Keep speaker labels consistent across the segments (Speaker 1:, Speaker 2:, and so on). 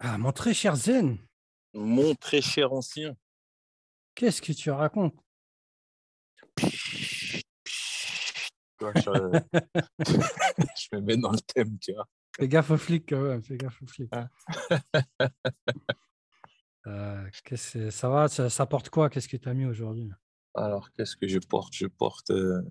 Speaker 1: Ah, mon très cher Zen,
Speaker 2: Mon très cher ancien.
Speaker 1: qu'est-ce que tu racontes?
Speaker 2: Je, me mets dans le thème, tu vois.
Speaker 1: Fais gaffe aux flics quand même, fais gaffe aux flics.
Speaker 2: Ah.
Speaker 1: Euh, que- ça va, ça, ça porte quoi? Qu'est-ce que tu as mis aujourd'hui?
Speaker 2: Alors, qu'est-ce que je porte? Je porte, euh,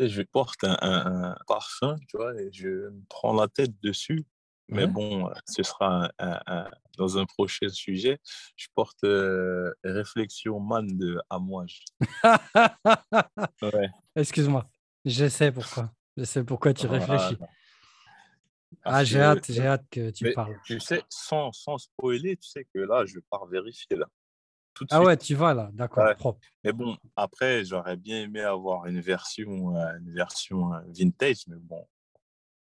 Speaker 2: je porte un, un- un parfum, tu vois, et je me prends la tête dessus. Mais
Speaker 1: Ouais.
Speaker 2: bon, euh, ce sera un- un- un- dans un prochain sujet. Je porte euh, Réflexion Man de Amouage. Ouais.
Speaker 1: Excuse-moi, je sais pourquoi. Je sais pourquoi tu réfléchis. Ah, j'ai hâte, j'ai hâte que tu
Speaker 2: Mais
Speaker 1: parles.
Speaker 2: Tu sais, sans, sans spoiler, tu sais que là, je pars vérifier là. Tout
Speaker 1: Ah
Speaker 2: suite.
Speaker 1: ouais, tu vas là, d'accord,
Speaker 2: Ouais.
Speaker 1: propre.
Speaker 2: Mais bon, après, j'aurais bien aimé avoir une version, euh, une version euh, vintage, mais bon,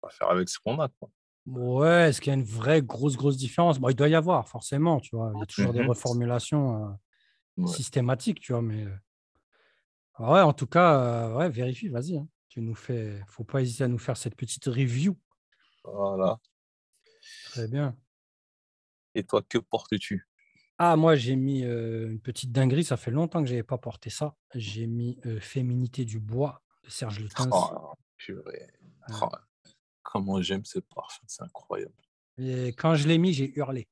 Speaker 2: on va faire avec ce qu'on a. Quoi.
Speaker 1: Ouais, est-ce qu'il y a une vraie grosse, grosse différence? Bon, il doit y avoir, forcément, tu vois. Il y a toujours des
Speaker 2: Mhm.
Speaker 1: reformulations euh,
Speaker 2: Ouais.
Speaker 1: systématiques, tu vois, mais... euh, ah Ouais, en tout cas, euh, ouais, vérifie, vas-y. hein. Tu nous fais... faut pas hésiter à nous faire cette petite review.
Speaker 2: Voilà.
Speaker 1: Très bien.
Speaker 2: Et toi, que portes-tu?
Speaker 1: Ah, moi, j'ai mis euh, une petite dinguerie. Ça fait longtemps que je n'avais pas porté ça. J'ai mis Féminité du bois de Serge Lutens.
Speaker 2: oh, purée.
Speaker 1: Ouais.
Speaker 2: Oh, Comment j'aime ce parfum, c'est incroyable.
Speaker 1: Et quand je l'ai mis, j'ai hurlé.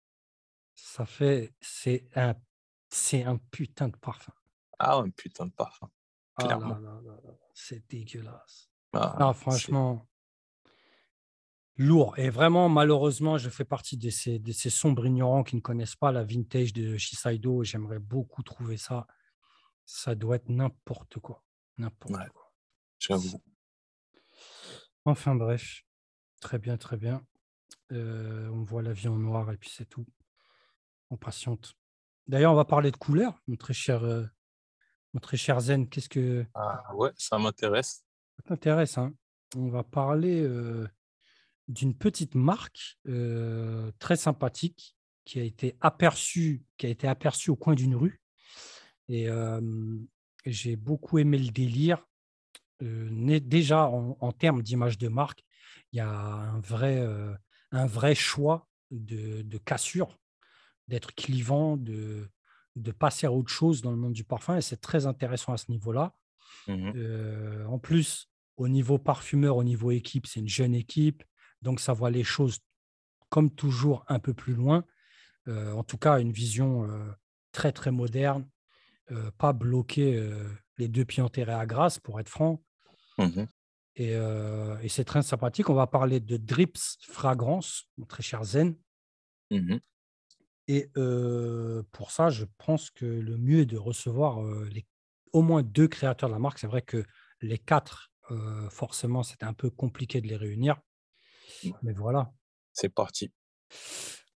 Speaker 1: Ça fait. C'est un, c'est un putain de parfum.
Speaker 2: Ah, un putain de parfum.
Speaker 1: Là
Speaker 2: Clairement.
Speaker 1: c'est dégueulasse.
Speaker 2: Ah,
Speaker 1: Non, franchement, lourd. Et vraiment, malheureusement, je fais partie de ces, de ces sombres ignorants qui ne connaissent pas la vintage de Shiseido. J'aimerais beaucoup trouver ça. Ça doit être n'importe quoi. N'importe
Speaker 2: Ouais.
Speaker 1: quoi.
Speaker 2: J'avoue.
Speaker 1: Enfin bref, très bien, très bien. Euh, on voit la vie en noir et puis c'est tout. On patiente. D'ailleurs, on va parler de couleurs, mon très cher, euh, mon très cher Zen. Qu'est-ce que
Speaker 2: Ah, ouais, ça m'intéresse.
Speaker 1: ça t'intéresse hein On va parler euh, d'une petite marque très sympathique qui a été aperçue, qui a été aperçue au coin d'une rue. Et j'ai beaucoup aimé le délire. Déjà en, en termes d'image de marque, il y a un vrai, euh, un vrai choix de, de cassure, d'être clivant, de, de passer à autre chose dans le monde du parfum. Et c'est très intéressant à ce niveau-là.
Speaker 2: Mhm.
Speaker 1: Euh, en plus, au niveau parfumeur, au niveau équipe, c'est une jeune équipe. Donc, ça voit les choses, comme toujours, un peu plus loin. Euh, en tout cas, une vision euh, très, très moderne. pas bloquer les deux pieds enterrés à Grasse, pour être franc.
Speaker 2: Mhm.
Speaker 1: Et, euh, et c'est très sympathique. On va parler de Drips Fragrance, mon très cher Zen.
Speaker 2: Mhm.
Speaker 1: Et euh, pour ça, je pense que le mieux est de recevoir euh, les, au moins deux créateurs de la marque. C'est vrai que les quatre, forcément, c'était un peu compliqué de les réunir. Mais voilà.
Speaker 2: C'est parti.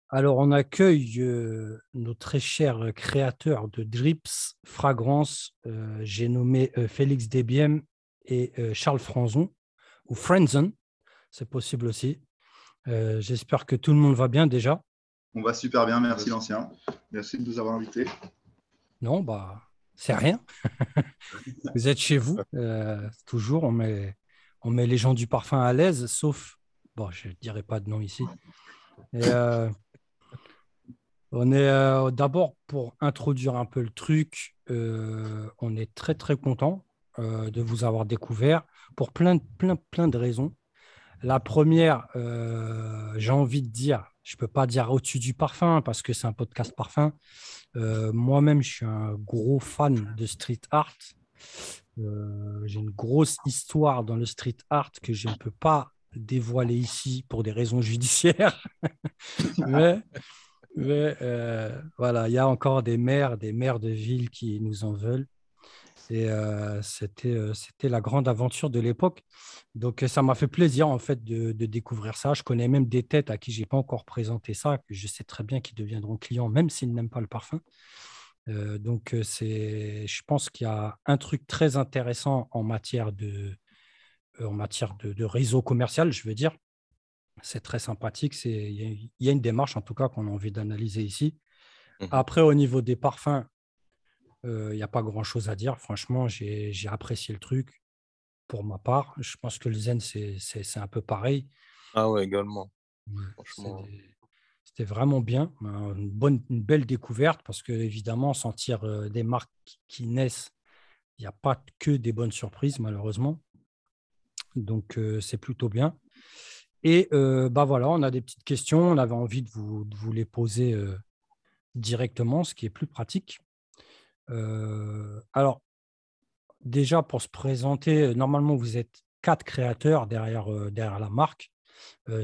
Speaker 1: Alors, on accueille euh, nos très chers créateurs de Drips Fragrance. Euh, J'ai nommé euh, Félix Desbiem et euh, Charles Franzon, ou Frenzon, c'est possible aussi. Euh, J'espère que tout le monde va bien déjà.
Speaker 3: On va super bien, merci l'ancien. Merci de nous avoir invités.
Speaker 1: Non, bah, c'est rien. vous êtes chez vous. euh, toujours, on met, on met les gens du parfum à l'aise, sauf, bon, je ne dirai pas de nom ici. Et, euh, on est euh, d'abord pour introduire un peu le truc. on est très très content euh, de vous avoir découvert pour plein, de- plein, plein de raisons. La première, euh, j'ai envie de dire, je ne peux pas dire au-dessus du parfum parce que c'est un podcast parfum. Euh, Moi-même, je suis un gros fan de street art. J'ai une grosse histoire dans le street art que je ne peux pas dévoiler ici pour des raisons judiciaires. mais mais, euh, voilà, il y a encore des maires, des maires de ville qui nous en veulent. Et euh, c'était, euh, c'était la grande aventure de l'époque. Donc, euh, ça m'a fait plaisir, en fait, de, de découvrir ça. Je connais même des têtes à qui je n'ai pas encore présenté ça, que je sais très bien qu'ils deviendront clients, même s'ils n'aiment pas le parfum. Euh, donc, c'est, je pense qu'il y a un truc très intéressant en matière de, en matière de, de réseau commercial, je veux dire. C'est très sympathique. C'est, il y, a- il y a une démarche, en tout cas, qu'on a envie d'analyser ici.
Speaker 2: Mhm.
Speaker 1: Après, au niveau des parfums, il n'y a pas grand-chose à dire. Franchement, j'ai j'ai apprécié le truc pour ma part. Je pense que le zen, c'est c'est- c'est un peu pareil.
Speaker 2: Ah ouais, également.
Speaker 1: Ouais, C'était vraiment bien, une, bonne, une belle découverte parce que, évidemment, sentir des marques qui naissent, il n'y a pas que des bonnes surprises, malheureusement. Donc, c'est plutôt bien. Et bah voilà, on a des petites questions. On avait envie de vous, de vous les poser directement, ce qui est plus pratique. Alors, déjà, pour se présenter, normalement, vous êtes quatre créateurs derrière, derrière la marque.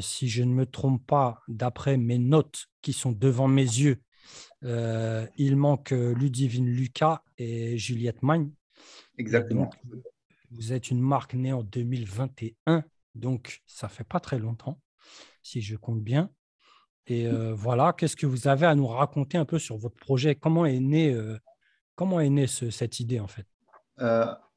Speaker 1: si je ne me trompe pas, d'après mes notes qui sont devant mes yeux, il manque Ludivine Lucas et Juliette Magne.
Speaker 3: Exactement.
Speaker 1: vous êtes une marque née en 2021, donc ça fait pas très longtemps, si je compte bien. Et voilà, qu'est-ce que vous avez à nous raconter un peu sur votre projet? Comment est née, comment est née cette idée en fait?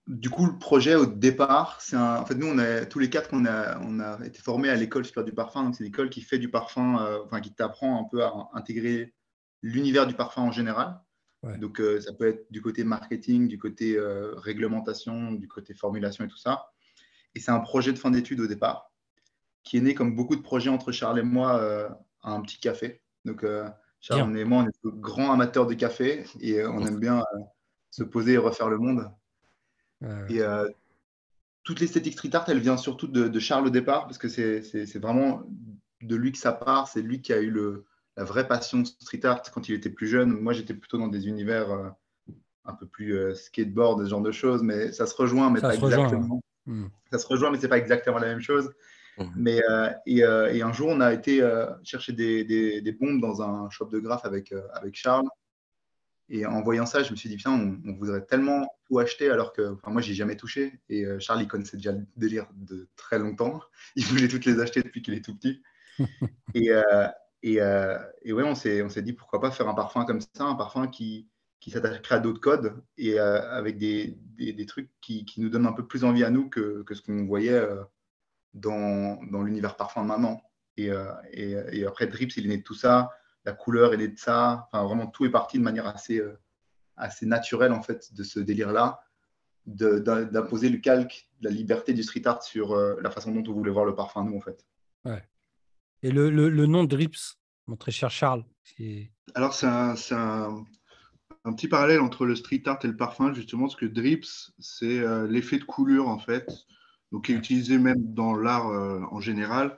Speaker 3: Du coup, le projet au départ, c'est un... en fait nous, on a tous les quatre qu'on a, on a été formés à l'école supérieure du parfum. Donc c'est l'école qui fait du parfum, enfin qui t'apprend un peu à intégrer l'univers du parfum en général. Donc ça peut être du côté marketing, du côté réglementation, du côté formulation et tout ça. Et c'est un projet de fin d'études au départ, qui est né comme beaucoup de projets entre Charles et moi à un petit café. Donc Charles et moi, on est grands amateurs de café et on aime bien se poser et refaire le monde. Et euh, toute l'esthétique street art, elle vient surtout de, Charles au départ, parce que c'est vraiment de lui que ça part. C'est lui qui a eu le, la vraie passion street art quand il était plus jeune. Moi, j'étais plutôt dans des univers euh, un peu plus euh, skateboard, ce genre de choses, mais ça se rejoint, mais
Speaker 1: ça
Speaker 3: pas exactement.
Speaker 1: Rejoint, hmm.
Speaker 3: Ça se rejoint, mais c'est pas exactement la même chose. Hmm. Mais, et, et, un jour, on a été chercher des, des, des, bombes dans un shop de graphes avec, avec Charles. Et en voyant ça, je me suis dit, putain, on, voudrait tellement tout acheter alors que enfin, moi, j'ai jamais touché. Et euh, Charles, il connaissait déjà le délire de très longtemps. Il voulait toutes les acheter depuis qu'il est tout petit. et, euh, et, euh, et, ouais, on s'est, on s'est dit, pourquoi pas faire un parfum comme ça, un parfum qui, qui s'attacherait à d'autres codes et avec des, des, des trucs qui, qui, nous donnent un peu plus envie à nous que, que ce qu'on voyait dans, dans l'univers parfum de maman. Et, et, après, Drips, il est né de tout ça la couleur, elle est de ça. Enfin, vraiment, tout est parti de manière assez, euh, assez naturelle, en fait, de ce délire-là, d'imposer le calque, la liberté du street art sur euh, la façon dont on voulait voir le parfum, nous, en fait.
Speaker 1: Ouais. Et le, le, nom Drips, mon très cher Charles
Speaker 4: Alors, c'est un, un, un, petit parallèle entre le street art et le parfum, justement, parce que Drips, c'est euh, l'effet de coulure, en fait, donc qui est utilisé même dans l'art en général.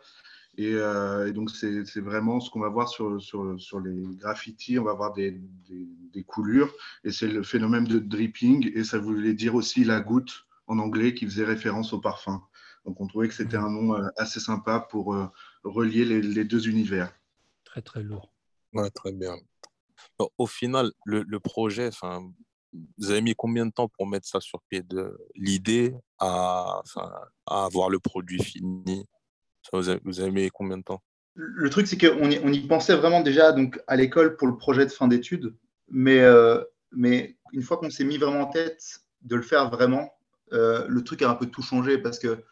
Speaker 4: Euh, et, donc, c'est vraiment ce qu'on va voir sur, sur, sur, les graffitis. On va voir des, des, coulures. Et c'est le phénomène de dripping. Et ça voulait dire aussi la goutte en anglais qui faisait référence au parfum. Donc, on trouvait que c'était un nom euh, assez sympa pour euh, relier les, les, deux univers.
Speaker 1: Très, très lourd.
Speaker 2: Ouais, très bien. au final, le, le projet, vous avez mis combien de temps pour mettre ça sur pied de l'idée? À, avoir le produit fini vous avez, mis combien de temps?
Speaker 3: Le truc, c'est qu'on y, pensait vraiment déjà donc, à l'école pour le projet de fin d'études. Mais, euh, mais une fois qu'on s'est mis vraiment en tête de le faire vraiment, euh, le truc a un peu tout changé parce que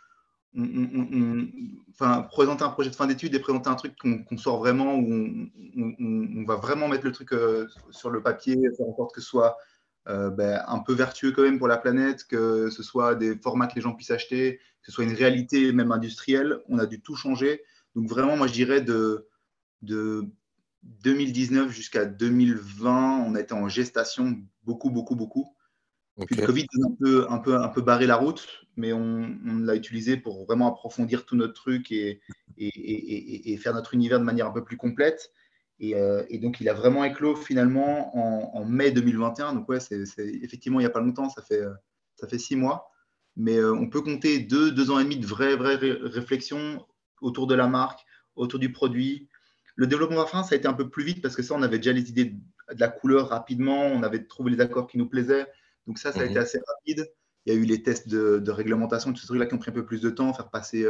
Speaker 3: enfin, présenter un projet de fin d'études et présenter un truc qu'on sort vraiment, où on, va vraiment mettre le truc euh, sur le papier, faire en sorte que ce soit euh, ben, un peu vertueux quand même pour la planète, que ce soit des formats que les gens puissent acheter, que ce soit une réalité même industrielle. On a dû tout changer. Donc vraiment, moi je dirais de, de 2019 jusqu'à 2020, on a été en gestation beaucoup, beaucoup, beaucoup. Puis le Covid a un peu, un, peu, un peu barré la route, mais on, l'a utilisé pour vraiment approfondir tout notre truc et, et, et, faire notre univers de manière un peu plus complète. Euh, et, donc, il a vraiment éclos finalement en, mai 2021. Donc, ouais, c'est effectivement il n'y a pas longtemps, ça fait, euh, ça fait six mois. Mais euh, on peut compter deux, deux ans et demi de vraies, vraies réflexions autour de la marque, autour du produit. Le développement parfum, ça a été un peu plus vite parce que ça, on avait déjà les idées de la couleur rapidement, on avait trouvé les accords qui nous plaisaient. Donc, ça, ça a été mhm. assez rapide. Il y a eu les tests de, réglementation, tout ce truc-là qui ont pris un peu plus de temps, faire passer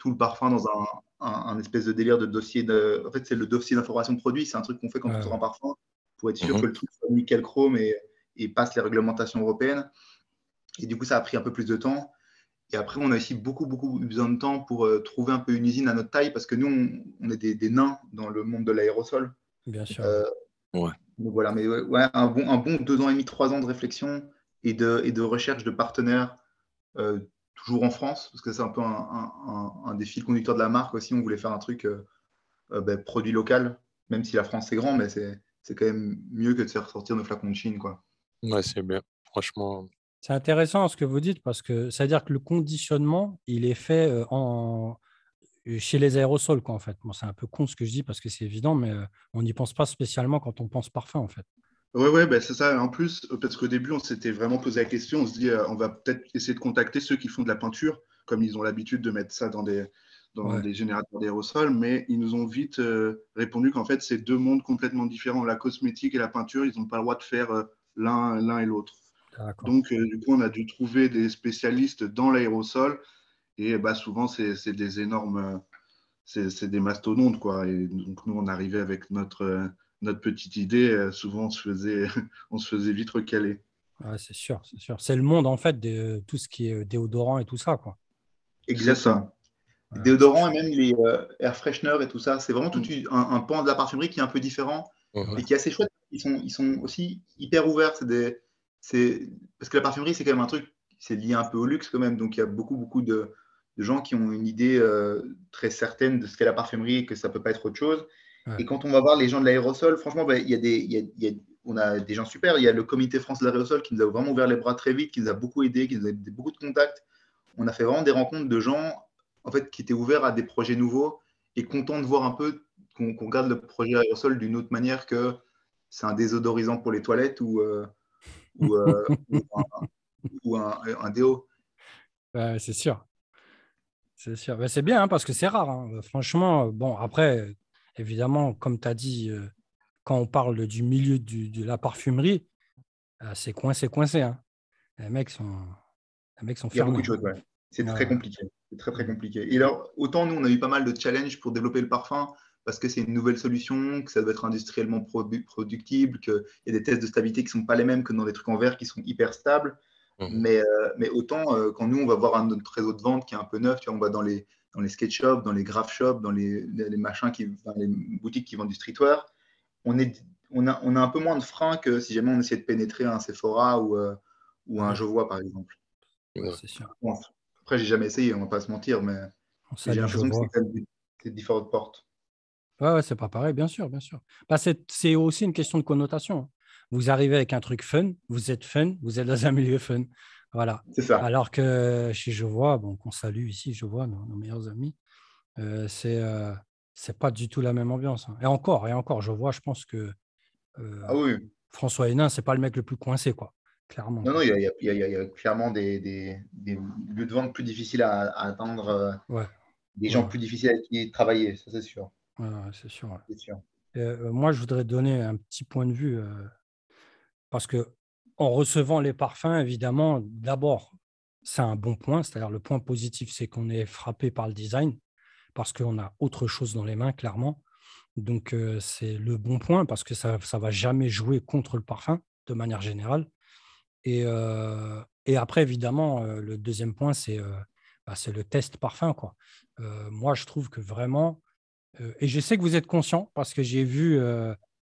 Speaker 3: tout le parfum dans un, un, espèce de délire de dossier. De... En fait, c'est le dossier d'information de produit. C'est un truc qu'on fait quand on sort un parfum pour être sûr mhm. que le truc soit nickel chrome et, et, passe les réglementations européennes. Et du coup, ça a pris un peu plus de temps. Et après, on a aussi beaucoup, beaucoup besoin de temps pour euh, trouver un peu une usine à notre taille parce que nous, on, est des, des, nains dans le monde de l'aérosol.
Speaker 1: Bien sûr. Euh,
Speaker 2: ouais.
Speaker 3: Donc voilà, mais ouais, un, bon, un bon deux ans et demi, trois ans de réflexion et de, et de recherche de partenaires euh, toujours en France, parce que c'est un peu un, un, un, des fils conducteurs de la marque aussi. On voulait faire un truc euh, euh, ben, produit local. même si la France c'est grand, mais c'est quand même mieux que de faire sortir nos flacons de Chine. Quoi.
Speaker 2: Ouais, c'est bien. Franchement.
Speaker 1: C'est intéressant ce que vous dites parce que ça veut dire que le conditionnement, il est fait euh, en, chez les aérosols, quoi, en fait. c'est un peu con ce que je dis parce que c'est évident, mais euh, on n'y pense pas spécialement quand on pense parfum, en fait.
Speaker 4: Oui, ouais, ben c'est ça. En plus, parce qu'au début, on s'était vraiment posé la question, on se dit, on va peut-être essayer de contacter ceux qui font de la peinture, comme ils ont l'habitude de mettre ça dans des, dans des générateurs d'aérosols, mais ils nous ont vite euh, répondu qu'en fait, c'est deux mondes complètement différents. La cosmétique et la peinture, ils n'ont pas le droit de faire euh, l'un et l'autre. Donc, euh, du coup, on a dû trouver des spécialistes dans l'aérosol, et bah, souvent, c'est des énormes, c'est des mastodontes, quoi. Et donc, nous, on arrivait avec notre, notre petite idée, souvent, on se faisait, on se faisait vite recaler.
Speaker 1: Ouais, c'est sûr, c'est sûr. C'est le monde, en fait, de tout ce qui est déodorant et tout ça, quoi.
Speaker 3: Exactement. Déodorants et même les euh, air fresheners et tout ça, c'est vraiment tout mm. un, pan de la parfumerie qui est un peu différent et qui est assez chouette. Ils sont, ils sont aussi hyper ouverts. C'est des, parce que la parfumerie, c'est quand même un truc, c'est lié un peu au luxe quand même. Donc il y a beaucoup, beaucoup de, gens qui ont une idée euh, très certaine de ce qu'est la parfumerie et que ça peut pas être autre chose. Et quand on va voir les gens de l'aérosol, franchement, bah, il y a des, il y a, on a des gens super. Il y a le comité France de l'aérosol qui nous a vraiment ouvert les bras très vite, qui nous a beaucoup aidé, qui nous a donné beaucoup de contacts. On a fait vraiment des rencontres de gens en fait, qui était ouvert à des projets nouveaux et content de voir un peu qu'on regarde le projet aérosol d'une autre manière que c'est un désodorisant pour les toilettes ou, euh, euh, ou, un, déo.
Speaker 1: c'est sûr. C'est sûr. c'est bien hein, parce que c'est rare. Hein. Franchement, bon, après, évidemment, comme tu as dit, euh, quand on parle du milieu de la parfumerie, c'est coincé, coincé. Hein. Les mecs sont, les mecs sont
Speaker 3: Il y a beaucoup de choses, ouais. C'est très compliqué. C'est très, très compliqué. Et alors, autant nous, on a eu pas mal de challenges pour développer le parfum parce que c'est une nouvelle solution, que ça doit être industriellement productible, qu'il y a des tests de stabilité qui ne sont pas les mêmes que dans des trucs en verre qui sont hyper stables. Mmh. Mais, euh, mais autant, euh, quand nous, on va voir un notre réseau de vente qui est un peu neuf, tu vois, on va dans les, dans les skate shops, dans les graph shops, dans les, les machins qui, les boutiques qui vendent du streetwear, on, est, on, a, on a un peu moins de freins que si jamais on essayait de pénétrer un Sephora ou, euh, ou un Jovois, par exemple.
Speaker 1: c'est sûr.
Speaker 3: Après, j'ai jamais essayé, on va pas se mentir, mais j'ai l'impression que c'est même des différentes portes.
Speaker 1: Ouais, ouais c'est pas pareil, bien sûr, bien sûr. Bah, c'est aussi une question de connotation. Vous arrivez avec un truc fun, vous êtes fun, vous êtes dans un milieu fun. Voilà.
Speaker 3: C'est ça.
Speaker 1: Alors que chez Je vois, bon, qu'on salue ici, Je vois, nos, meilleurs amis, euh, c'est euh, c'est pas du tout la même ambiance. Hein. Et encore, et encore, Je vois, je pense que
Speaker 3: euh, ah oui.
Speaker 1: François Hénin, c'est pas le mec le plus coincé, quoi.
Speaker 3: Non, non, il y, a, clairement des, lieux de vente plus difficiles à, atteindre, euh, des gens plus difficiles à qui travailler, ça c'est sûr.
Speaker 1: c'est sûr. Euh, moi, je voudrais donner un petit point de vue, parce que en recevant les parfums, évidemment, d'abord, c'est un bon point, c'est-à-dire le point positif, c'est qu'on est frappé par le design, parce qu'on a autre chose dans les mains, clairement. Donc, c'est le bon point, parce que ça ne va jamais jouer contre le parfum, de manière générale. Et, et après, évidemment, le deuxième point, c'est bah, le test parfum. Moi, je trouve que vraiment, et je sais que vous êtes conscient parce que j'ai vu,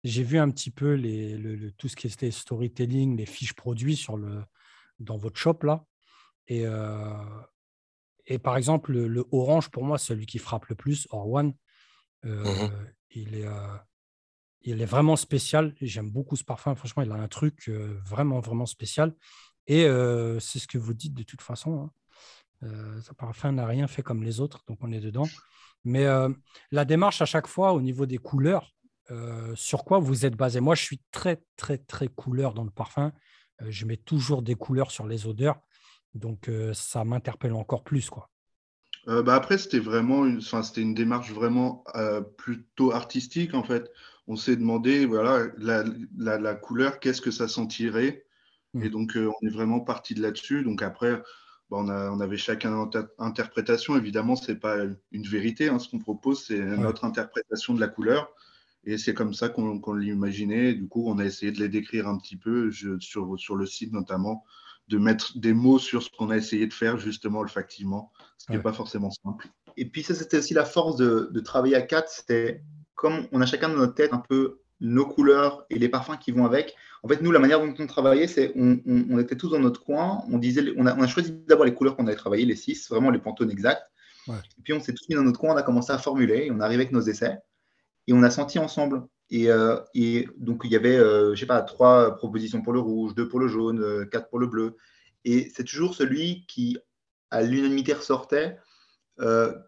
Speaker 1: j'ai vu un petit peu les, le, tout ce qui était storytelling, les fiches produits sur le, dans votre shop là. Et, et par exemple, le, orange, pour moi, celui qui frappe le plus, Or One. Mmh il est, il est vraiment spécial. J'aime beaucoup ce parfum. Franchement, il a un truc euh, vraiment, vraiment spécial. Et euh, c'est ce que vous dites de toute façon. Hein. Euh, ce parfum n'a rien fait comme les autres, donc on est dedans. Mais la démarche à chaque fois au niveau des couleurs, sur quoi vous êtes basé? Moi, je suis très, très, très couleur dans le parfum. je mets toujours des couleurs sur les odeurs. Donc, ça m'interpelle encore plus. Quoi.
Speaker 4: bah après, c'était vraiment une, c'était une démarche vraiment plutôt artistique, en fait on s'est demandé, voilà, la, couleur, qu'est-ce que ça sentirait? Et donc, euh, on est vraiment parti de là-dessus. Donc, après, bah, on, a, on, avait chacun notre interprétation. Évidemment, ce n'est pas une vérité. Hein, ce qu'on propose, c'est notre interprétation de la couleur. Et c'est comme ça qu'on l'imaginait. Du coup, on a essayé de les décrire un petit peu sur, sur le site, notamment, de mettre des mots sur ce qu'on a essayé de faire, justement, olfactivement, ce qui n'est pas forcément simple.
Speaker 3: Et puis, ça, c'était aussi la force de, de travailler à quatre. C'était comme on a chacun dans notre tête un peu nos couleurs et les parfums qui vont avec, en fait, nous, la manière dont on travaillait, c'est on, on, était tous dans notre coin, on, disait, on, a, on a choisi d'abord les couleurs qu'on avait travaillées, les six, vraiment les pantones exacts. Et puis, on s'est tous mis dans notre coin, on a commencé à formuler, on arrivait avec nos essais, et on a senti ensemble Et, euh, et, donc, il y avait, euh, je sais pas, trois propositions pour le rouge, deux pour le jaune, euh, quatre pour le bleu. Et c'est toujours celui qui, à l'unanimité, ressortait,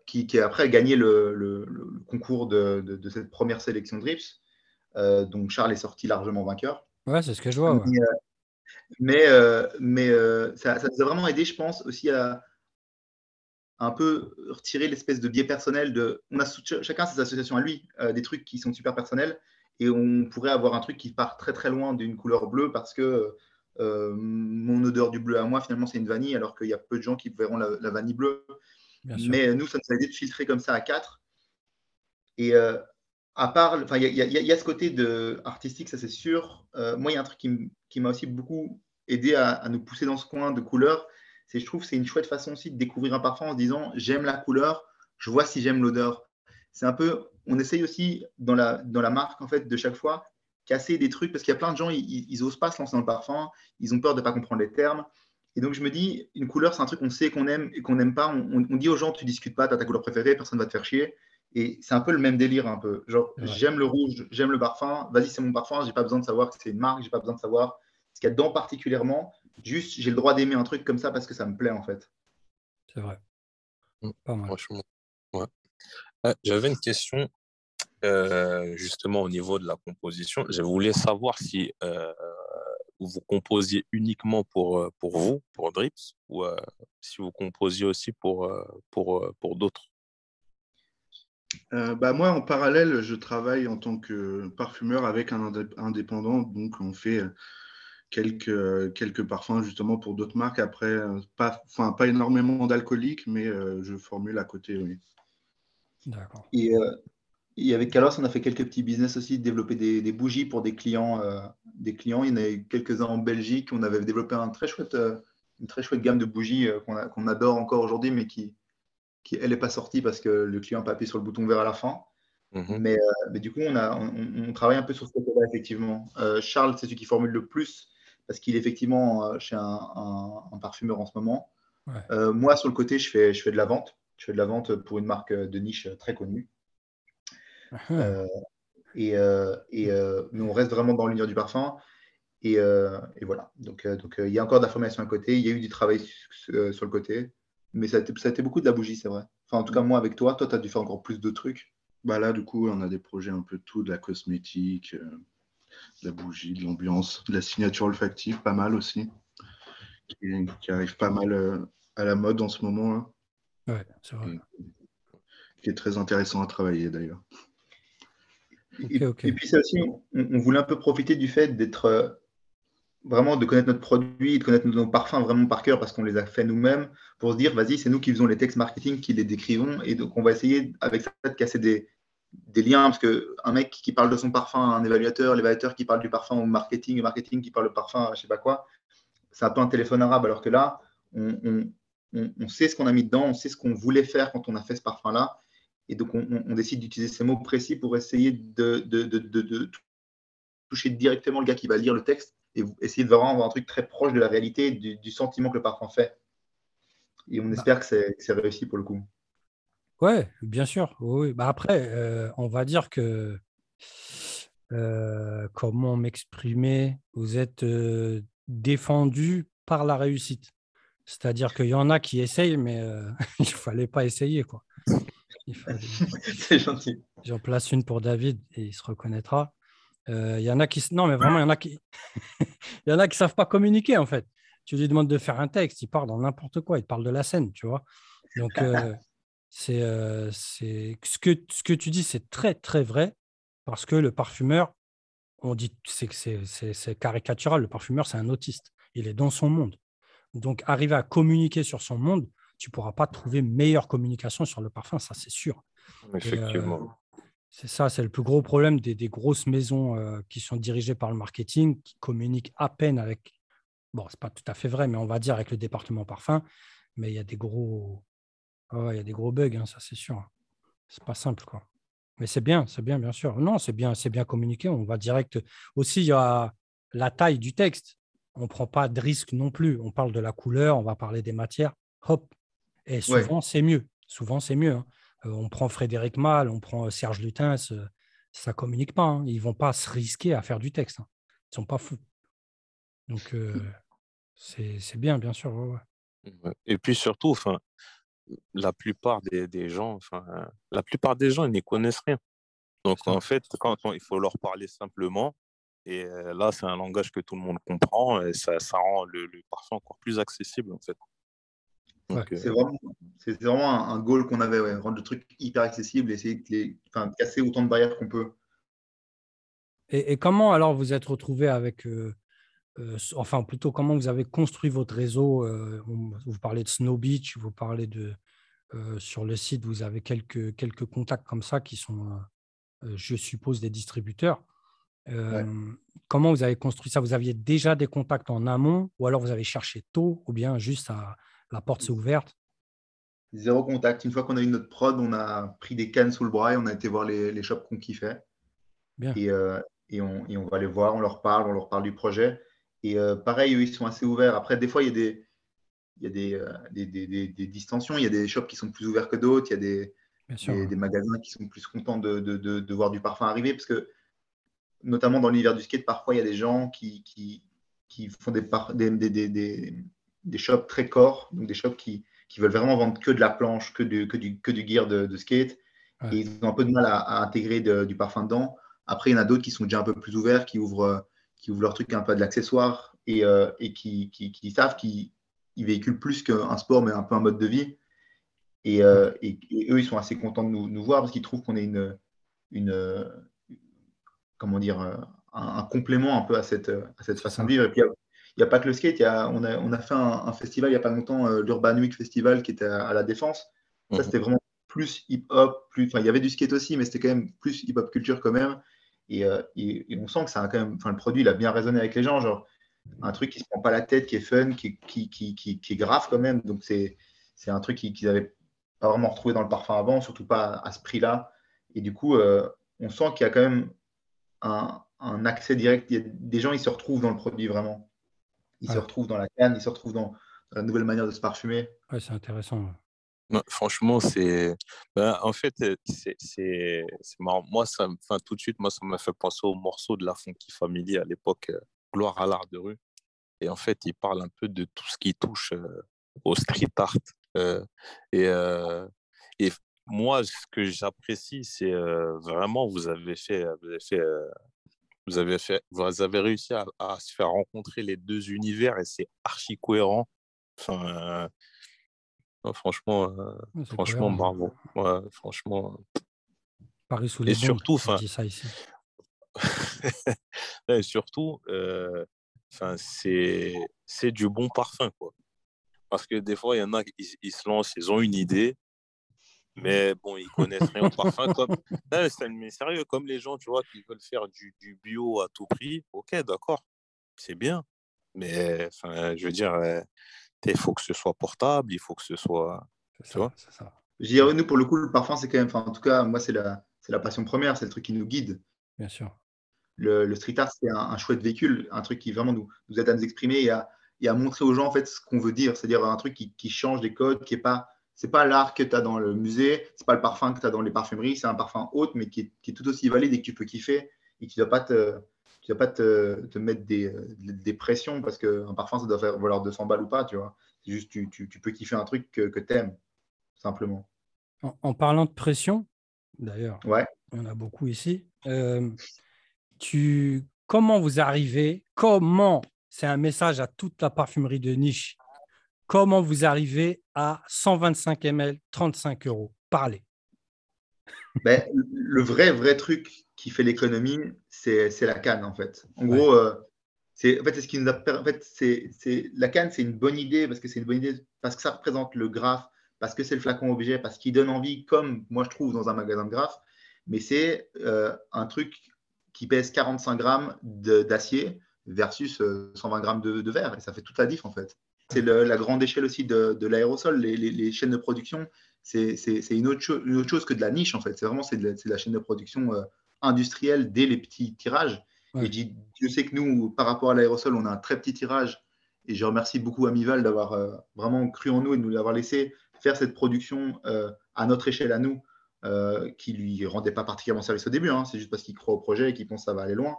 Speaker 3: qui, qui, après a gagné le, le, concours de, de, cette première sélection Drips. donc, Charles est sorti largement vainqueur.
Speaker 1: Ouais, c'est ce que je vois.
Speaker 3: Mais, mais, ça, ça, nous a vraiment aidé, je pense, aussi à, un peu retirer l'espèce de biais personnel de. On a chacun ses associations à lui, euh, des trucs qui sont super personnels, et on pourrait avoir un truc qui part très très loin d'une couleur bleue parce que euh, mon odeur du bleu à moi, finalement, c'est une vanille, alors qu'il y a peu de gens qui verront la, vanille bleue. Mais nous, ça nous a aidé de filtrer comme ça à quatre. Et euh, à part, enfin, il y, y, a ce côté de artistique, ça c'est sûr. moi, il y a un truc qui m'a aussi beaucoup aidé à, à, nous pousser dans ce coin de couleurs, je trouve c'est une chouette façon aussi de découvrir un parfum en se disant j'aime la couleur, je vois si j'aime l'odeur. C'est un peu, on essaye aussi dans la, dans la marque en fait de chaque fois casser des trucs parce qu'il y a plein de gens ils, ils, osent pas se lancer dans le parfum, ils ont peur de pas comprendre les termes. Et donc je me dis une couleur c'est un truc qu'on sait qu'on aime et qu'on n'aime pas. On, dit aux gens tu discutes pas, tu as ta couleur préférée, personne va te faire chier. Et c'est un peu le même délire un peu. Genre j'aime le rouge, j'aime le parfum, vas-y c'est mon parfum, j'ai pas besoin de savoir que c'est une marque, j'ai pas besoin de savoir ce qu'il y a dedans particulièrement. Juste, j'ai le droit d'aimer un truc comme ça parce que ça me plaît en fait.
Speaker 1: C'est vrai.
Speaker 2: Mmh, pas mal. Franchement, ouais. Ah, j'avais une question euh, justement au niveau de la composition. Je voulais savoir si euh, vous composiez uniquement pour, euh, pour vous, pour Drips, ou si vous composiez aussi pour, pour, pour d'autres?
Speaker 4: bah moi, en parallèle, je travaille en tant que parfumeur avec un indépendant. Donc, on fait quelques, quelques parfums justement pour d'autres marques. Après, euh, pas, enfin, pas énormément d'alcoolique, mais euh, je formule à côté, oui.
Speaker 3: D'accord. Et, euh, et, avec Kalos, on a fait quelques petits business aussi, développer des, des bougies pour des clients. des clients. Il y en a eu quelques-uns en Belgique. On avait développé un très chouette, une très chouette gamme de bougies qu'on adore encore aujourd'hui, mais qui, qui elle n'est pas sortie parce que le client n'a pas appuyé sur le bouton vert à la fin. Mmh mais, mais, du coup, on, a, on, travaille un peu sur ce côté-là, effectivement. Charles, c'est celui qui formule le plus parce qu'il est effectivement euh, chez un, parfumeur en ce moment. Euh, moi, sur le côté, je fais, je fais de la vente. Je fais de la vente pour une marque de niche très connue. Uh-huh. et, et mais on reste vraiment dans l'univers du parfum. Et, et, voilà. Donc, donc il y a encore de l'information à côté. Il y a eu du travail sur le côté. Mais ça a, été, ça a été beaucoup de la bougie, c'est vrai. Enfin, en tout cas, moi, avec toi, toi, tu as dû faire encore plus de trucs.
Speaker 4: Bah là, du coup, on a des projets un peu tout, de la cosmétique, de la bougie, de l'ambiance, de la signature olfactive, pas mal aussi, qui, arrive pas mal euh, à la mode en ce moment.
Speaker 1: Hein. Ouais, c'est vrai.
Speaker 4: qui est très intéressant à travailler d'ailleurs.
Speaker 3: et, puis ça aussi, on, voulait un peu profiter du fait d'être euh, vraiment de connaître notre produit, de connaître nos parfums vraiment par cœur parce qu'on les a fait nous-mêmes pour se dire, vas-y, c'est nous qui faisons les textes marketing, qui les décrivons. Et donc, on va essayer avec ça de casser des, des liens, parce qu'un mec qui parle de son parfum un évaluateur, l'évaluateur qui parle du parfum au marketing, le marketing qui parle du parfum je sais pas quoi, c'est un peu un téléphone arabe, alors que là, on, sait ce qu'on a mis dedans, on sait ce qu'on voulait faire quand on a fait ce parfum-là, et donc on, décide d'utiliser ces mots précis pour essayer de, de, toucher directement le gars qui va lire le texte et essayer de vraiment avoir un truc très proche de la réalité, du, sentiment que le parfum fait. Et on bah. espère que c'est réussi pour le coup.
Speaker 1: Ouais, bien sûr. Oui. Bah après, euh, on va dire que euh, comment m'exprimer Vous êtes euh, défendu par la réussite. C'est-à-dire qu'il y en a qui essayent, mais il ne fallait pas essayer. quoi.
Speaker 3: C'est gentil.
Speaker 1: J'en place une pour David et il se reconnaîtra. Il y en a qui non mais vraiment il y en a qui il y en a qui savent pas communiquer en fait. Tu lui demandes de faire un texte, il parle dans n'importe quoi, il parle de la scène, tu vois. Donc c'est ce, que, ce que tu dis, c'est très, très vrai, parce que le parfumeur, on dit c'est que c'est caricatural, le parfumeur, c'est un autiste. Il est dans son monde. Donc, arriver à communiquer sur son monde, tu ne pourras pas trouver meilleure communication sur le parfum, ça c'est sûr.
Speaker 2: Effectivement.
Speaker 1: c'est ça, c'est le plus gros problème des, des grosses maisons qui sont dirigées par le marketing, qui communiquent à peine avec, bon, c'est pas tout à fait vrai, mais on va dire avec le département parfum, mais il y a des gros, ah il y a des gros bugs, hein, ça c'est sûr. C'est pas simple, quoi. Mais c'est bien, c'est bien, bien sûr. Non, c'est bien, c'est bien communiqué. On va direct. Aussi, il y a la taille du texte. On ne prend pas de risque non plus. On parle de la couleur, on va parler des matières. Hop. Et souvent, c'est mieux. Souvent, c'est mieux. Hein. Euh, on prend Frédéric Mal, on prend Serge Lutens. ça communique pas. Hein. Ils vont pas se risquer à faire du texte. Ils sont pas fous. Donc, c'est bien, bien sûr.
Speaker 2: Et puis surtout, enfin, la plupart des, gens, enfin, la plupart des gens, ils n'y connaissent rien. Donc, en fait, quand il faut leur parler simplement, et là, c'est un langage que tout le monde comprend, et ça, ça rend le, le parfum encore plus accessible, en fait.
Speaker 3: C'est vraiment, un, goal qu'on avait, rendre le truc hyper accessible, essayer de, les, casser autant de barrières qu'on peut.
Speaker 1: Et, comment alors vous êtes retrouvé avec, enfin plutôt comment vous avez construit votre réseau Vous parlez de Snow Beach, vous parlez de, sur le site, vous avez quelques, quelques contacts comme ça qui sont, je suppose, des distributeurs. Comment vous avez construit ça? Vous aviez déjà des contacts en amont ou alors vous avez cherché tôt ou bien juste à, la porte s'est ouverte?
Speaker 3: Zéro contact. Une fois qu'on a eu notre prod, on a pris des cannes sous le bras et on a été voir les, les shops qu'on kiffait. Bien. Et, euh, et, on, et, on, va les voir, on leur parle, on leur parle du projet. Et euh, pareil, eux, ils sont assez ouverts. Après, des fois, il y a des, il y a des, euh, des, des, des, distensions. Il y a des shops qui sont plus ouverts que d'autres. Il y a des, des, magasins qui sont plus contents de, de, de, voir du parfum arriver. Parce que, notamment dans l'univers du skate, parfois, il y a des gens qui, qui, qui font des, des, des shops très corps, donc des shops qui, qui, veulent vraiment vendre que de la planche, que du, que du, que du gear de, skate. Et ils ont un peu de mal à, intégrer du parfum dedans. Après, il y en a d'autres qui sont déjà un peu plus ouverts, qui ouvrent, qui ouvrent leur truc un peu de l'accessoire et, euh, et qui, qui, qui, savent qu'ils véhiculent plus qu'un sport, mais un peu un mode de vie. Et, euh, et, eux, ils sont assez contents de nous, nous voir parce qu'ils trouvent qu'on est une, une, comment dire, un, un, complément un peu à cette, à cette façon de vivre. Et puis, il n'y a pas que le skate. on, a, on, a, fait un, festival il n'y a pas longtemps, euh, l'Urban Week Festival, qui était à, la Défense. Ça, mhm. c'était vraiment plus hip-hop. Plus, enfin, il y avait du skate aussi, mais c'était quand même plus hip-hop culture quand même. Euh, et, on sent que ça a quand même, enfin, le produit, il a bien résonné avec les gens. Genre, un truc qui ne se prend pas la tête, qui est fun, qui, qui, qui, qui est grave quand même. Donc, c'est un truc qu'ils n'avaient pas vraiment retrouvé dans le parfum avant, surtout pas à, ce prix-là. Et du coup, euh, on sent qu'il y a quand même un, un accès direct. des gens, ils se retrouvent dans le produit vraiment. Il se retrouve dans la canne, il se retrouve dans, la nouvelle manière de se parfumer.
Speaker 1: Ouais, c'est intéressant.
Speaker 2: Franchement, c'est. Ben, en fait, c'est marrant. Moi, ça, tout de suite, moi, ça m'a fait penser au morceau de la Funky Family à l'époque, euh, Gloire à l'art de rue. Et en fait, il parle un peu de tout ce qui touche euh, au street art. Euh, et, et moi, ce que j'apprécie, c'est vraiment, vous avez fait, vous avez fait vous avez, fait, vous avez réussi à, se faire rencontrer les deux univers et c'est archi cohérent. Enfin, euh, franchement, euh, franchement, bravo. franchement.
Speaker 1: Paris sous les et
Speaker 2: surtout, enfin, et surtout, euh, enfin, c'est c'est du bon parfum quoi. Parce que des fois, il y en a, qui ils se lancent, ils ont une idée, mais bon, ils connaissent rien au parfum. Comme... mais sérieux, comme les gens, tu vois, qui veulent faire du, du bio à tout prix, ok, d'accord, c'est bien. Mais enfin, je veux dire, euh, il faut que ce soit portable, il faut que ce soit. Tu vois
Speaker 3: C'est ça. Je dirais, nous, pour le coup, le parfum, c'est quand même. En tout cas, moi, c'est la, la passion première, c'est le truc qui nous guide.
Speaker 1: Bien sûr.
Speaker 3: Le, le street art, c'est un, chouette véhicule, un truc qui vraiment nous, nous aide à nous exprimer et à, et à montrer aux gens en fait ce qu'on veut dire. C'est-à-dire un truc qui, qui change des codes, qui n'est pas c'est pas l'art que tu as dans le musée, c'est pas le parfum que tu as dans les parfumeries, c'est un parfum haute, mais qui est, tout aussi valide et que tu peux kiffer et qui ne doit pas te, tu pas te, te mettre des, des, pressions parce qu'un parfum, ça doit faire valoir 200 balles ou pas, tu vois. C'est juste, tu, tu, tu, peux kiffer un truc que, que tu aimes, simplement.
Speaker 1: En, parlant de pression, d'ailleurs,
Speaker 3: ouais.
Speaker 1: on a beaucoup ici. Euh, tu, comment vous arrivez Comment C'est un message à toute la parfumerie de niche Comment vous arrivez à 125 ml, 35 euros Parlez.
Speaker 3: Ben, le vrai, vrai truc qui fait l'économie, c'est la canne, en fait. En gros, euh, c'est en fait, ce qui nous a en fait, c'est la canne, c'est une bonne idée parce que c'est une bonne idée parce que ça représente le graphe, parce que c'est le flacon objet, parce qu'il donne envie, comme moi je trouve dans un magasin de graphe. Mais c'est euh, un truc qui pèse 45 grammes d'acier versus 120 euh, grammes de, de verre et ça fait toute la diff en fait. C'est la grande échelle aussi de, l'aérosol. Les, chaînes de production, c'est une, autre chose que de la niche, en fait. C'est vraiment de la, chaîne de production euh, industrielle dès les petits tirages. Et je, sais que nous, par rapport à l'aérosol, on a un très petit tirage. Et je remercie beaucoup Amival d'avoir euh, vraiment cru en nous et de nous avoir laissé faire cette production euh, à notre échelle à nous, euh, qui lui rendait pas particulièrement service au début. Hein. C'est juste parce qu'il croit au projet et qu'il pense que ça va aller loin.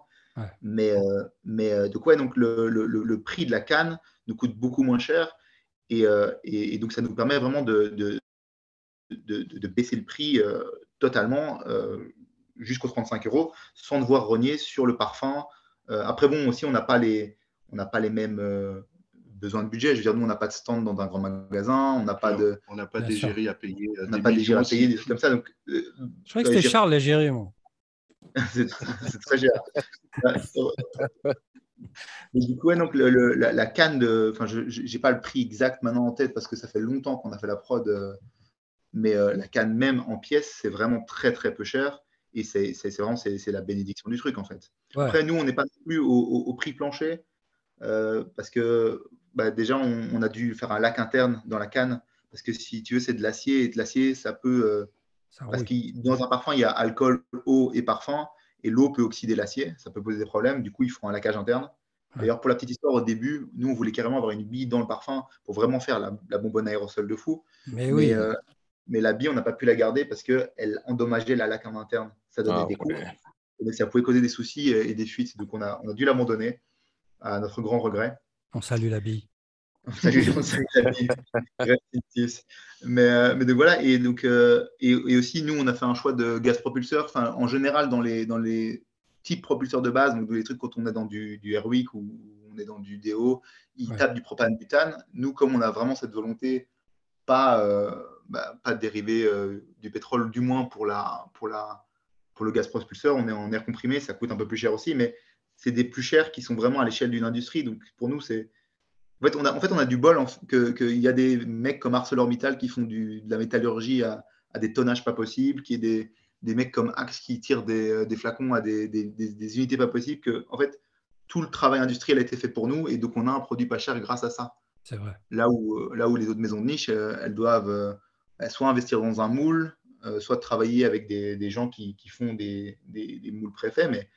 Speaker 3: Mais, euh, mais donc, ouais, donc le, le, le, prix de la canne nous coûte beaucoup moins cher. Et, et, donc, ça nous permet vraiment de, de, de, de baisser le prix totalement jusqu'aux 35 euros sans devoir rogner sur le parfum. après, bon, aussi, on n'a pas les, on n'a pas les mêmes besoin de budget. Je veux dire, nous, on n'a pas de stand dans un grand magasin, on n'a pas de.
Speaker 4: On n'a pas d'égérie à payer.
Speaker 3: On n'a pas d'égérie à payer, des trucs comme ça. Donc,
Speaker 1: euh, je croyais que c'était Charles l'égérie, moi.
Speaker 3: c'est très cher. du coup, ouais, donc le, la, canne de. Enfin, je n'ai pas le prix exact maintenant en tête parce que ça fait longtemps qu'on a fait la prod. Euh, mais euh, la canne même en pièces, c'est vraiment très très peu cher. Et c'est vraiment c'est la bénédiction du truc en fait. Après, nous, on n'est pas plus au, au, prix plancher parce que bah, déjà, on, a dû faire un lac interne dans la canne, parce que si tu veux, c'est de l'acier, et de l'acier, ça peut... Euh, parce que dans un parfum, il y a alcool, eau et parfum, et l'eau peut oxyder l'acier, ça peut poser des problèmes, du coup, ils font un laquage interne. D'ailleurs, pour la petite histoire, au début, nous, on voulait carrément avoir une bille dans le parfum pour vraiment faire la, bonbonne aérosol de fou.
Speaker 1: Mais, oui.
Speaker 3: Euh, mais, la bille, on n'a pas pu la garder parce qu'elle endommageait la laque en interne. Ça donnait ah, des coups. donc, ça pouvait causer des soucis et des fuites. Donc, on a, on a dû l'abandonner à notre grand regret.
Speaker 1: On salue la bille.
Speaker 3: On salue, la bille. mais, euh, mais donc voilà, et, donc, euh, et, aussi, nous, on a fait un choix de gaz propulseur. Enfin, en général, dans les, dans les types propulseurs de base, donc les trucs quand on est dans du, du Airwick ou on est dans du DO, ils tapent du propane-butane. Nous, comme on a vraiment cette volonté, pas, euh, bah, pas de dériver du pétrole, du moins pour, la, pour, la, pour le gaz propulseur, on est en air comprimé, ça coûte un peu plus cher aussi, mais c'est des plus chers qui sont vraiment à l'échelle d'une industrie. Donc pour nous, c'est. En fait, on a, en fait, on a du bol qu'il y a des mecs comme ArcelorMittal qui font du, de la métallurgie à, des tonnages pas possibles, qu'il y ait des, des, mecs comme Axe qui tirent des, euh, des flacons à des, des, unités pas possibles, que en fait, tout le travail industriel a été fait pour nous et donc on a un produit pas cher grâce à ça.
Speaker 1: C'est vrai.
Speaker 3: Là où, euh, là où les autres maisons de niche, euh, elles doivent soit investir dans un moule, soit travailler avec des, gens qui, qui font des, moules préfets, mais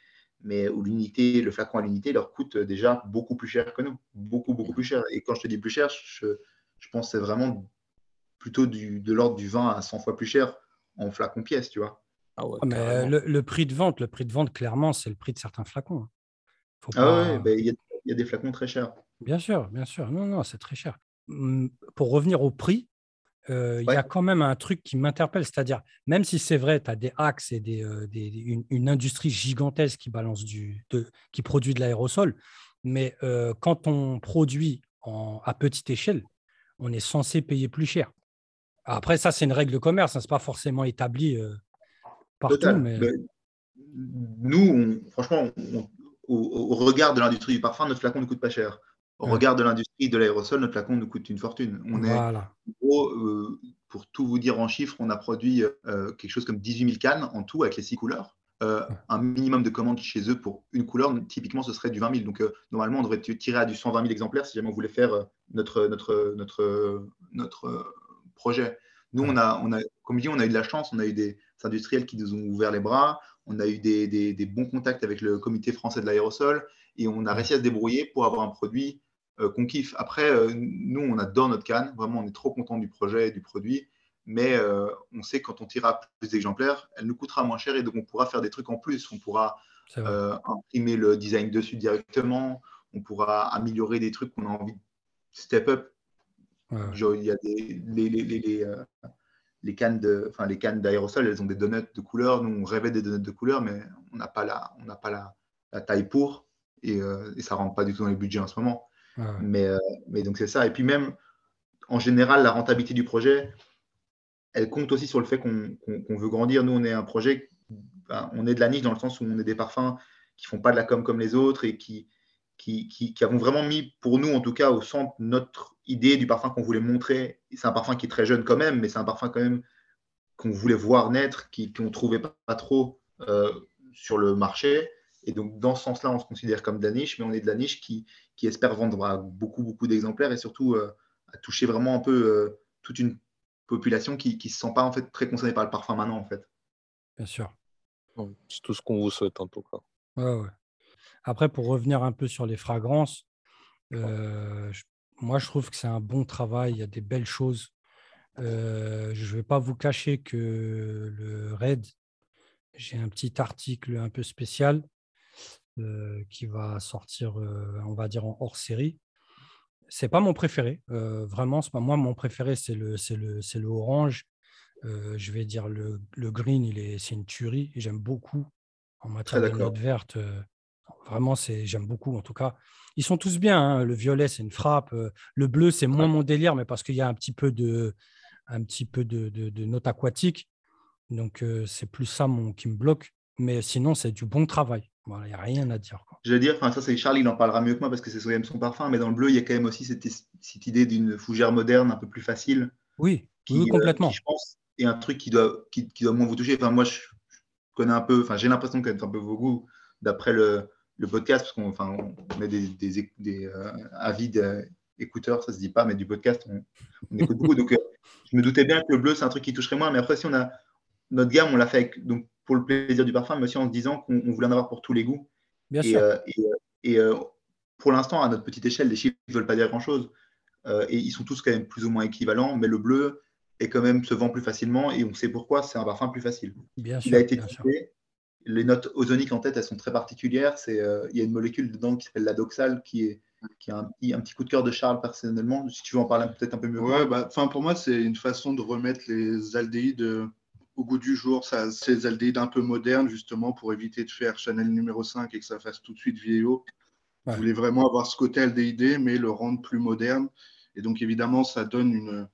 Speaker 3: mais où l'unité, le flacon à l'unité leur coûte déjà beaucoup plus cher que nous. Beaucoup, beaucoup plus cher. Et quand je te dis plus cher, je, je pense que c'est vraiment plutôt du, de l'ordre du 20 à 100 fois plus cher en flacon pièce, tu vois.
Speaker 1: Ah ouais, ah, mais le, prix de vente, le prix de vente, clairement, c'est le prix de certains flacons. Hein.
Speaker 3: Ah ben, il y, a des flacons très chers.
Speaker 1: Bien sûr, bien sûr. Non, non, c'est très cher. Hum, pour revenir au prix, euh, il y a quand même un truc qui m'interpelle, c'est-à-dire, même si c'est vrai, tu as des axes et des, euh, une, industrie gigantesque qui, balance du, qui produit de l'aérosol, mais euh, quand on produit en, à petite échelle, on est censé payer plus cher. Après, ça, c'est une règle de commerce, hein, ce n'est pas forcément établi partout. Mais...
Speaker 3: Nous, franchement, au, au, regard de l'industrie du parfum, notre flacon ne coûte pas cher. Au regard de l'industrie de l'aérosol, notre flacon nous coûte une fortune. On est, euh, pour tout vous dire en chiffres, on a produit euh, quelque chose comme 18 000 cannes en tout avec les six couleurs. Euh, un minimum de commandes chez eux pour une couleur, typiquement, ce serait du 20 000. Donc, normalement, on devrait tirer à du 120 000 exemplaires si jamais on voulait faire notre, notre, notre, notre projet. Nous, on a, on a, comme dit, on a eu de la chance. On a eu des industriels qui nous ont ouvert les bras. On a eu des, des, des bons contacts avec le comité français de l'aérosol et on a réussi à se débrouiller pour avoir un produit euh, qu'on kiffe. Après, euh, nous, on adore notre canne. Vraiment, on est trop content du projet et du produit. Mais euh, on sait que quand on tirera plus d'exemplaires, elle nous coûtera moins cher et donc on pourra faire des trucs en plus. On pourra imprimer le design dessus directement. On pourra améliorer des trucs qu'on a envie de step up. il y a des, les, cannes de, enfin, les cannes d'aérosol, elles ont des donuts de couleur. Nous, on rêvait des donuts de couleur, mais on n'a pas la, on n'a pas la, la, taille pour et, et ça rentre pas du tout dans les budgets en ce moment. Mais, euh, mais donc c'est ça. Et puis même, en général, la rentabilité du projet, elle compte aussi sur le fait qu'on veut grandir. Nous, on est un projet, on est de la niche dans le sens où on est des parfums qui font pas de la com comme les autres et qui, qui, qui, avons vraiment mis, pour nous en tout cas, au centre notre idée du parfum qu'on voulait montrer. C'est un parfum qui est très jeune quand même, mais c'est un parfum quand même qu'on voulait voir naître, qu'on ne trouvait pas, trop euh, sur le marché. Et donc, dans ce sens-là, on se considère comme de la niche, mais on est de la niche qui, qui espère vendre beaucoup, beaucoup d'exemplaires et surtout euh, à toucher vraiment un peu euh, toute une population qui ne se sent pas en fait très concernée par le parfum maintenant, en fait.
Speaker 1: Bien sûr.
Speaker 2: C'est tout ce qu'on vous souhaite en tout cas.
Speaker 1: Ouais, ouais. Après, pour revenir un peu sur les fragrances, euh, moi, je trouve que c'est un bon travail. Il y a des belles choses. Euh, je ne vais pas vous cacher que le RAID, j'ai un petit article un peu spécial euh, qui va sortir, euh, on va dire, en hors série. C'est pas mon préféré, vraiment. Moi, mon préféré, c'est le, le, le orange. je vais dire le, le green, il est, c'est une tuerie j'aime beaucoup en matière de notes vertes. vraiment, c'est, j'aime beaucoup en tout cas. Ils sont tous bien. Hein. Le violet, c'est une frappe. Le bleu, c'est moins mon délire, mais parce qu'il y a un petit peu de, un petit peu de, de, notes aquatiques. Donc, c'est plus ça mon, qui me bloque. Mais sinon, c'est du bon travail. Il n'y a rien à dire.
Speaker 3: Je veux dire, ça, c'est Charles, il en parlera mieux que moi parce que c'est son, son parfum. Mais dans le bleu, il y a quand même aussi cette, cette idée d'une fougère moderne un peu plus facile.
Speaker 1: Oui, qui, complètement.
Speaker 3: je pense, est un truc qui doit, qui, doit moins vous toucher. Enfin, moi, je connais un peu, enfin, j'ai l'impression de connaître un peu vos goûts d'après le, le, podcast, parce qu'on enfin, on met des, des, des avis écouteurs, ça se dit pas, mais du podcast, on, écoute beaucoup. Donc, je me doutais bien que le bleu, c'est un truc qui toucherait moins. Mais après, si on a notre gamme, on l'a fait donc, pour le plaisir du parfum, mais aussi en se disant qu'on voulait en avoir pour tous les goûts.
Speaker 1: Bien et, sûr. Euh,
Speaker 3: et, euh, pour l'instant, à notre petite échelle, les chiffres ne veulent pas dire grand-chose. Euh, et ils sont tous quand même plus ou moins équivalents, mais le bleu est quand même se vend plus facilement et on sait pourquoi, c'est un parfum plus facile.
Speaker 1: Bien
Speaker 3: il a été Les notes ozoniques en tête, elles sont très particulières. C'est, il y a une molécule dedans qui s'appelle la doxale qui est qui a un petit, un petit, coup de cœur de Charles personnellement. Si tu veux en parler peut-être un peu mieux.
Speaker 4: Ouais, bah, pour moi, c'est une façon de remettre les aldéhydes au goût du jour. Ça, ces aldéhydes un peu modernes, justement, pour éviter de faire Chanel numéro 5 et que ça fasse tout de suite vieillot. Ouais. Je voulais vraiment avoir ce côté aldéhydé, mais le rendre plus moderne. Et donc, évidemment, ça donne une,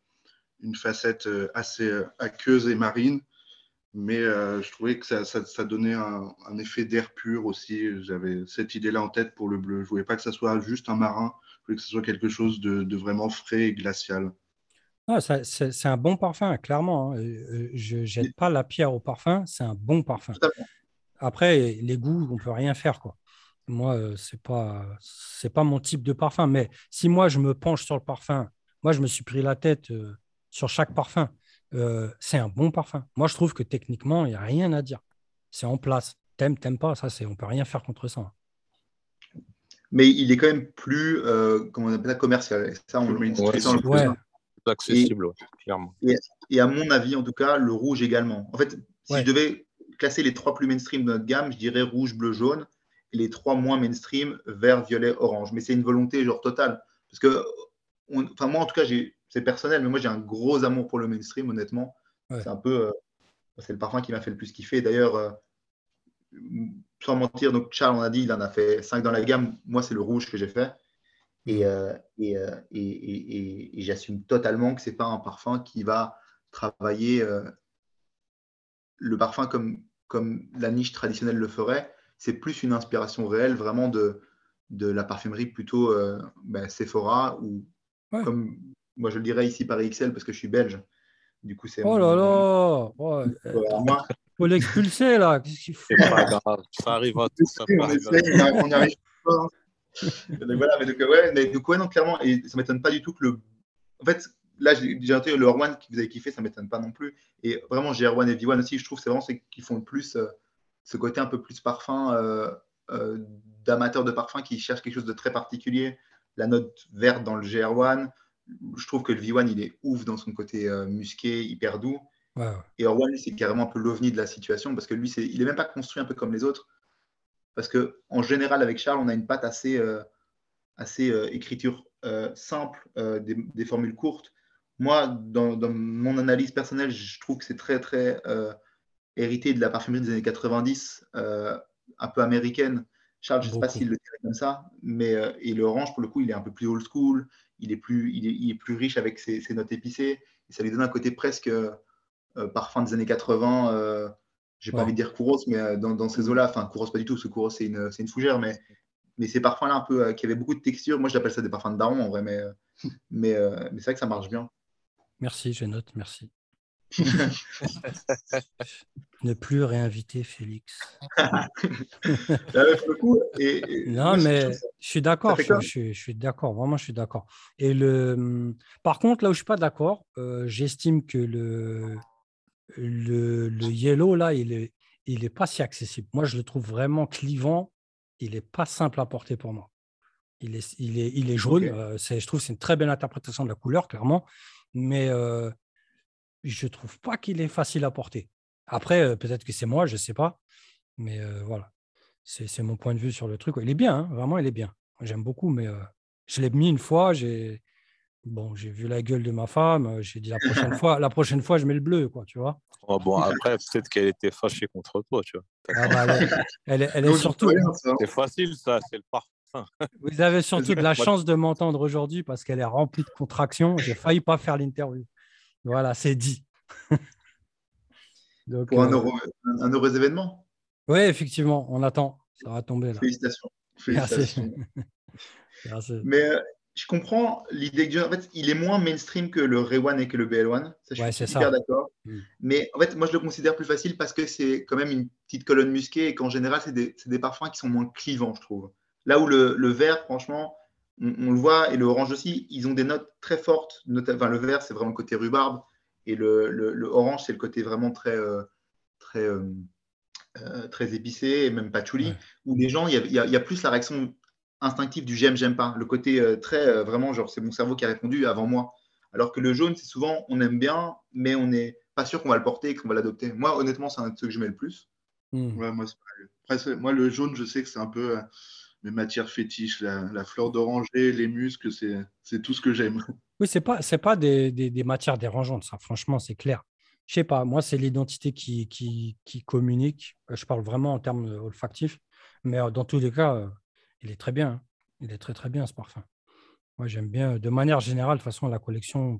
Speaker 4: une facette euh, assez euh, aqueuse et marine mais euh, je trouvais que ça, ça, donnait un, effet d'air pur aussi. J'avais cette idée-là en tête pour le bleu. Je ne voulais pas que ça soit juste un marin, je voulais que ce soit quelque chose de, vraiment frais et glacial.
Speaker 1: Ah, c'est un bon parfum, clairement. Hein. Euh, je ne jette pas la pierre au parfum, c'est un bon parfum. Après, les goûts, on ne peut rien faire. Quoi. Moi, euh, ce n'est pas, pas mon type de parfum. Mais si moi, je me penche sur le parfum, moi, je me suis pris la tête sur chaque parfum. Euh, c'est un bon parfum. Moi, je trouve que techniquement, il n'y a rien à dire. C'est en place. T'aimes, t'aimes pas, ça, c'est, on peut rien faire contre ça.
Speaker 3: Mais il est quand même plus, euh, comment on appelle ça, commercial. Ça, on,
Speaker 2: ouais, accessible, clairement.
Speaker 3: Et, à mon avis, en tout cas, le rouge également. En fait, si je devais classer les trois plus mainstream de notre gamme, je dirais rouge, bleu, jaune, et les trois moins mainstream, vert, violet, orange. Mais c'est une volonté genre totale. Parce que, enfin, moi, en tout cas, j'ai c'est personnel, mais moi j'ai un gros amour pour le mainstream, honnêtement. C'est un peu, euh, c'est le parfum qui m'a fait le plus kiffer. D'ailleurs, euh, sans mentir, donc Charles, on a dit, il en a fait 5 dans la gamme. Moi, c'est le rouge que j'ai fait. Et, euh, et, et, et j'assume totalement que ce n'est pas un parfum qui va travailler le parfum comme, comme la niche traditionnelle le ferait. C'est plus une inspiration réelle, vraiment de, de la parfumerie plutôt ben, Sephora ou comme moi, je le dirais ici par XL parce que je suis belge. Du coup, c'est.
Speaker 1: Oh là là oh, faut l'expulser là. Qu'est-ce qu'il faut
Speaker 2: pas grave. Ça arrive à tout. Ça on,
Speaker 3: on n'y arrive pas. donc, voilà, mais donc, ouais, mais donc, ouais, non, clairement, et ça ne m'étonne pas du tout que le. En fait, là, j'ai entendu le R1 que vous avez kiffé, ça ne m'étonne pas non plus. Et vraiment, GR1 et V1 aussi, je trouve, c'est vraiment ceux qui font le plus euh, ce côté un peu plus parfum, euh, euh, d'amateurs de parfum qui cherchent quelque chose de très particulier. La note verte dans le GR1, je trouve que le V1, il est ouf dans son côté euh, musqué, hyper doux. Et Orwan, c'est carrément un peu l'ovni de la situation parce que lui, c'est, il n'est même pas construit un peu comme les autres. Parce que en général, avec Charles, on a une patte assez, euh, assez euh, écriture simple, des, formules courtes. Moi, dans, mon analyse personnelle, je trouve que c'est très, très hérité de la parfumerie des années 90, un peu américaine. Charles, je ne sais pas s'il le dirait comme ça, mais et l'orange, pour le coup, il est un peu plus old school il est plus, il est, plus riche avec ses, notes épicées. Et ça lui donne un côté presque euh, parfum des années 80. Euh, j'ai pas envie de dire Kouros, mais euh, dans, ces eaux-là, enfin Kouros pas du tout, parce que Kouros c'est une, une, fougère, mais, mais ces parfums-là un peu qui avaient beaucoup de texture. Moi, j'appelle ça des parfums de daron en vrai, mais, mais, mais c'est vrai que ça marche bien.
Speaker 1: Merci, je note, merci. ne plus réinviter Félix. non, mais je suis d'accord. Je, suis d'accord. Vraiment, je suis d'accord. Et le, par contre, là où je suis pas d'accord, euh, j'estime que le, le, le, yellow là, il est, il est pas si accessible. Moi, je le trouve vraiment clivant. Il est pas simple à porter pour moi. Il est, il est, il est jaune. Euh, je trouve que c'est une très belle interprétation de la couleur, clairement. Mais euh, je trouve pas qu'il est facile à porter. Après, euh, peut-être que c'est moi, je sais pas. Mais voilà, c'est mon point de vue sur le truc. Il est bien, hein, vraiment, il est bien. J'aime beaucoup, mais je l'ai mis une fois. J'ai bon, j'ai vu la gueule de ma femme. J'ai dit la prochaine fois, la prochaine fois, je mets le bleu, quoi, tu vois.
Speaker 2: Oh, bon, après, peut-être qu'elle était fâchée contre toi, tu vois.
Speaker 1: Ah, bah, elle, est, elle est surtout.
Speaker 2: C'est facile, ça, c'est le parfum.
Speaker 1: Vous avez surtout de la chance de m'entendre aujourd'hui parce qu'elle est remplie de contractions. J'ai failli pas faire l'interview. Voilà, c'est dit.
Speaker 3: Pour un, euh, heureux, un, heureux événement.
Speaker 1: Oui, effectivement, on attend. Ça va tomber là.
Speaker 3: Félicitations. Félicitations. Merci. Mais euh, je comprends l'idée que en fait, il est moins mainstream que le Ray One et que le BL1. Ça, je suis super d'accord. Mm. Mais en fait, moi, je le considère plus facile parce que c'est quand même une petite colonne musquée et qu'en général, c'est des, des, parfums qui sont moins clivants, je trouve. Là où le, le vert, franchement, on, le voit, et le orange aussi, ils ont des notes très fortes. enfin, le vert, c'est vraiment le côté rhubarbe. Et le, le, orange, c'est le côté vraiment très, euh, très, euh, euh, très épicé, et même patchouli, où les gens, il y, a, plus la réaction instinctive du j'aime, j'aime pas. Le côté très, vraiment, genre, c'est mon cerveau qui a répondu avant moi. Alors que le jaune, c'est souvent, on aime bien, mais on n'est pas sûr qu'on va le porter et qu'on va l'adopter. Moi, honnêtement, c'est un de ceux que je mets le plus.
Speaker 4: Hmm. moi, moi, le jaune, je sais que c'est un peu mes matières fétiches, la, fleur d'oranger, les muscles, c'est tout ce que j'aime.
Speaker 1: Oui, ce n'est pas, pas des, des, matières dérangeantes, ça, franchement, c'est clair. Je sais pas, moi, c'est l'identité qui, qui, qui, communique. Euh, je parle vraiment en termes olfactifs, mais euh, dans tous les cas, euh, il est très bien. Hein. Il est très, très bien, ce parfum. Moi, j'aime bien, de manière générale, de toute façon, la collection,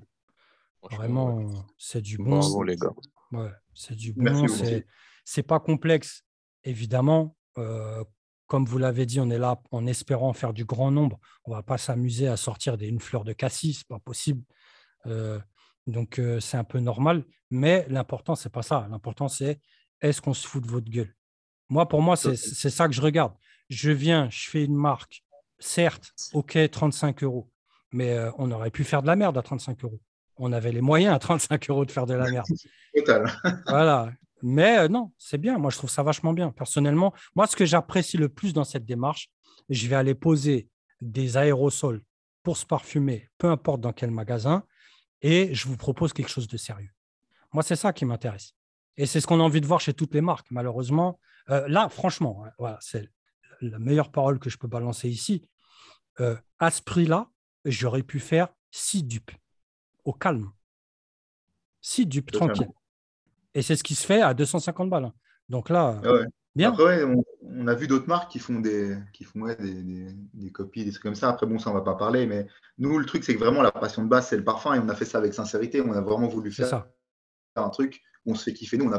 Speaker 1: vraiment, c'est du bon.
Speaker 2: Bravo, les gars.
Speaker 1: Ouais, c'est du bon. C'est pas complexe, évidemment comme vous l'avez dit, on est là en espérant faire du grand nombre. On ne va pas s'amuser à sortir des, une fleur de cassis, ce pas possible. Euh, donc, euh, c'est un peu normal. Mais l'important, ce n'est pas ça. L'important, c'est est-ce qu'on se fout de votre gueule? Moi, pour moi, c'est ça que je regarde. Je viens, je fais une marque. Certes, OK, 35 euros. Mais euh, on aurait pu faire de la merde à 35 euros. On avait les moyens à 35 euros de faire de la merde.
Speaker 3: Total.
Speaker 1: voilà. Mais euh, non, c'est bien. Moi, je trouve ça vachement bien. Personnellement, moi, ce que j'apprécie le plus dans cette démarche, je vais aller poser des aérosols pour se parfumer, peu importe dans quel magasin, et je vous propose quelque chose de sérieux. Moi, c'est ça qui m'intéresse. Et c'est ce qu'on a envie de voir chez toutes les marques. Malheureusement, euh, là, franchement, hein, voilà, c'est la meilleure parole que je peux balancer ici. Euh, à ce prix-là, j'aurais pu faire six dupes au calme. Six dupes tranquilles. Et c'est ce qui se fait à 250 balles. Hein. Donc là,
Speaker 3: ah bien. Après, on, a vu d'autres marques qui font, des, qui font des, copies, des trucs comme ça. Après, bon, ça, on va pas parler. Mais nous, le truc, c'est que vraiment, la passion de base, c'est le parfum. Et on a fait ça avec sincérité. On a vraiment voulu faire,
Speaker 1: ça.
Speaker 3: un truc où on se fait kiffer. Nous,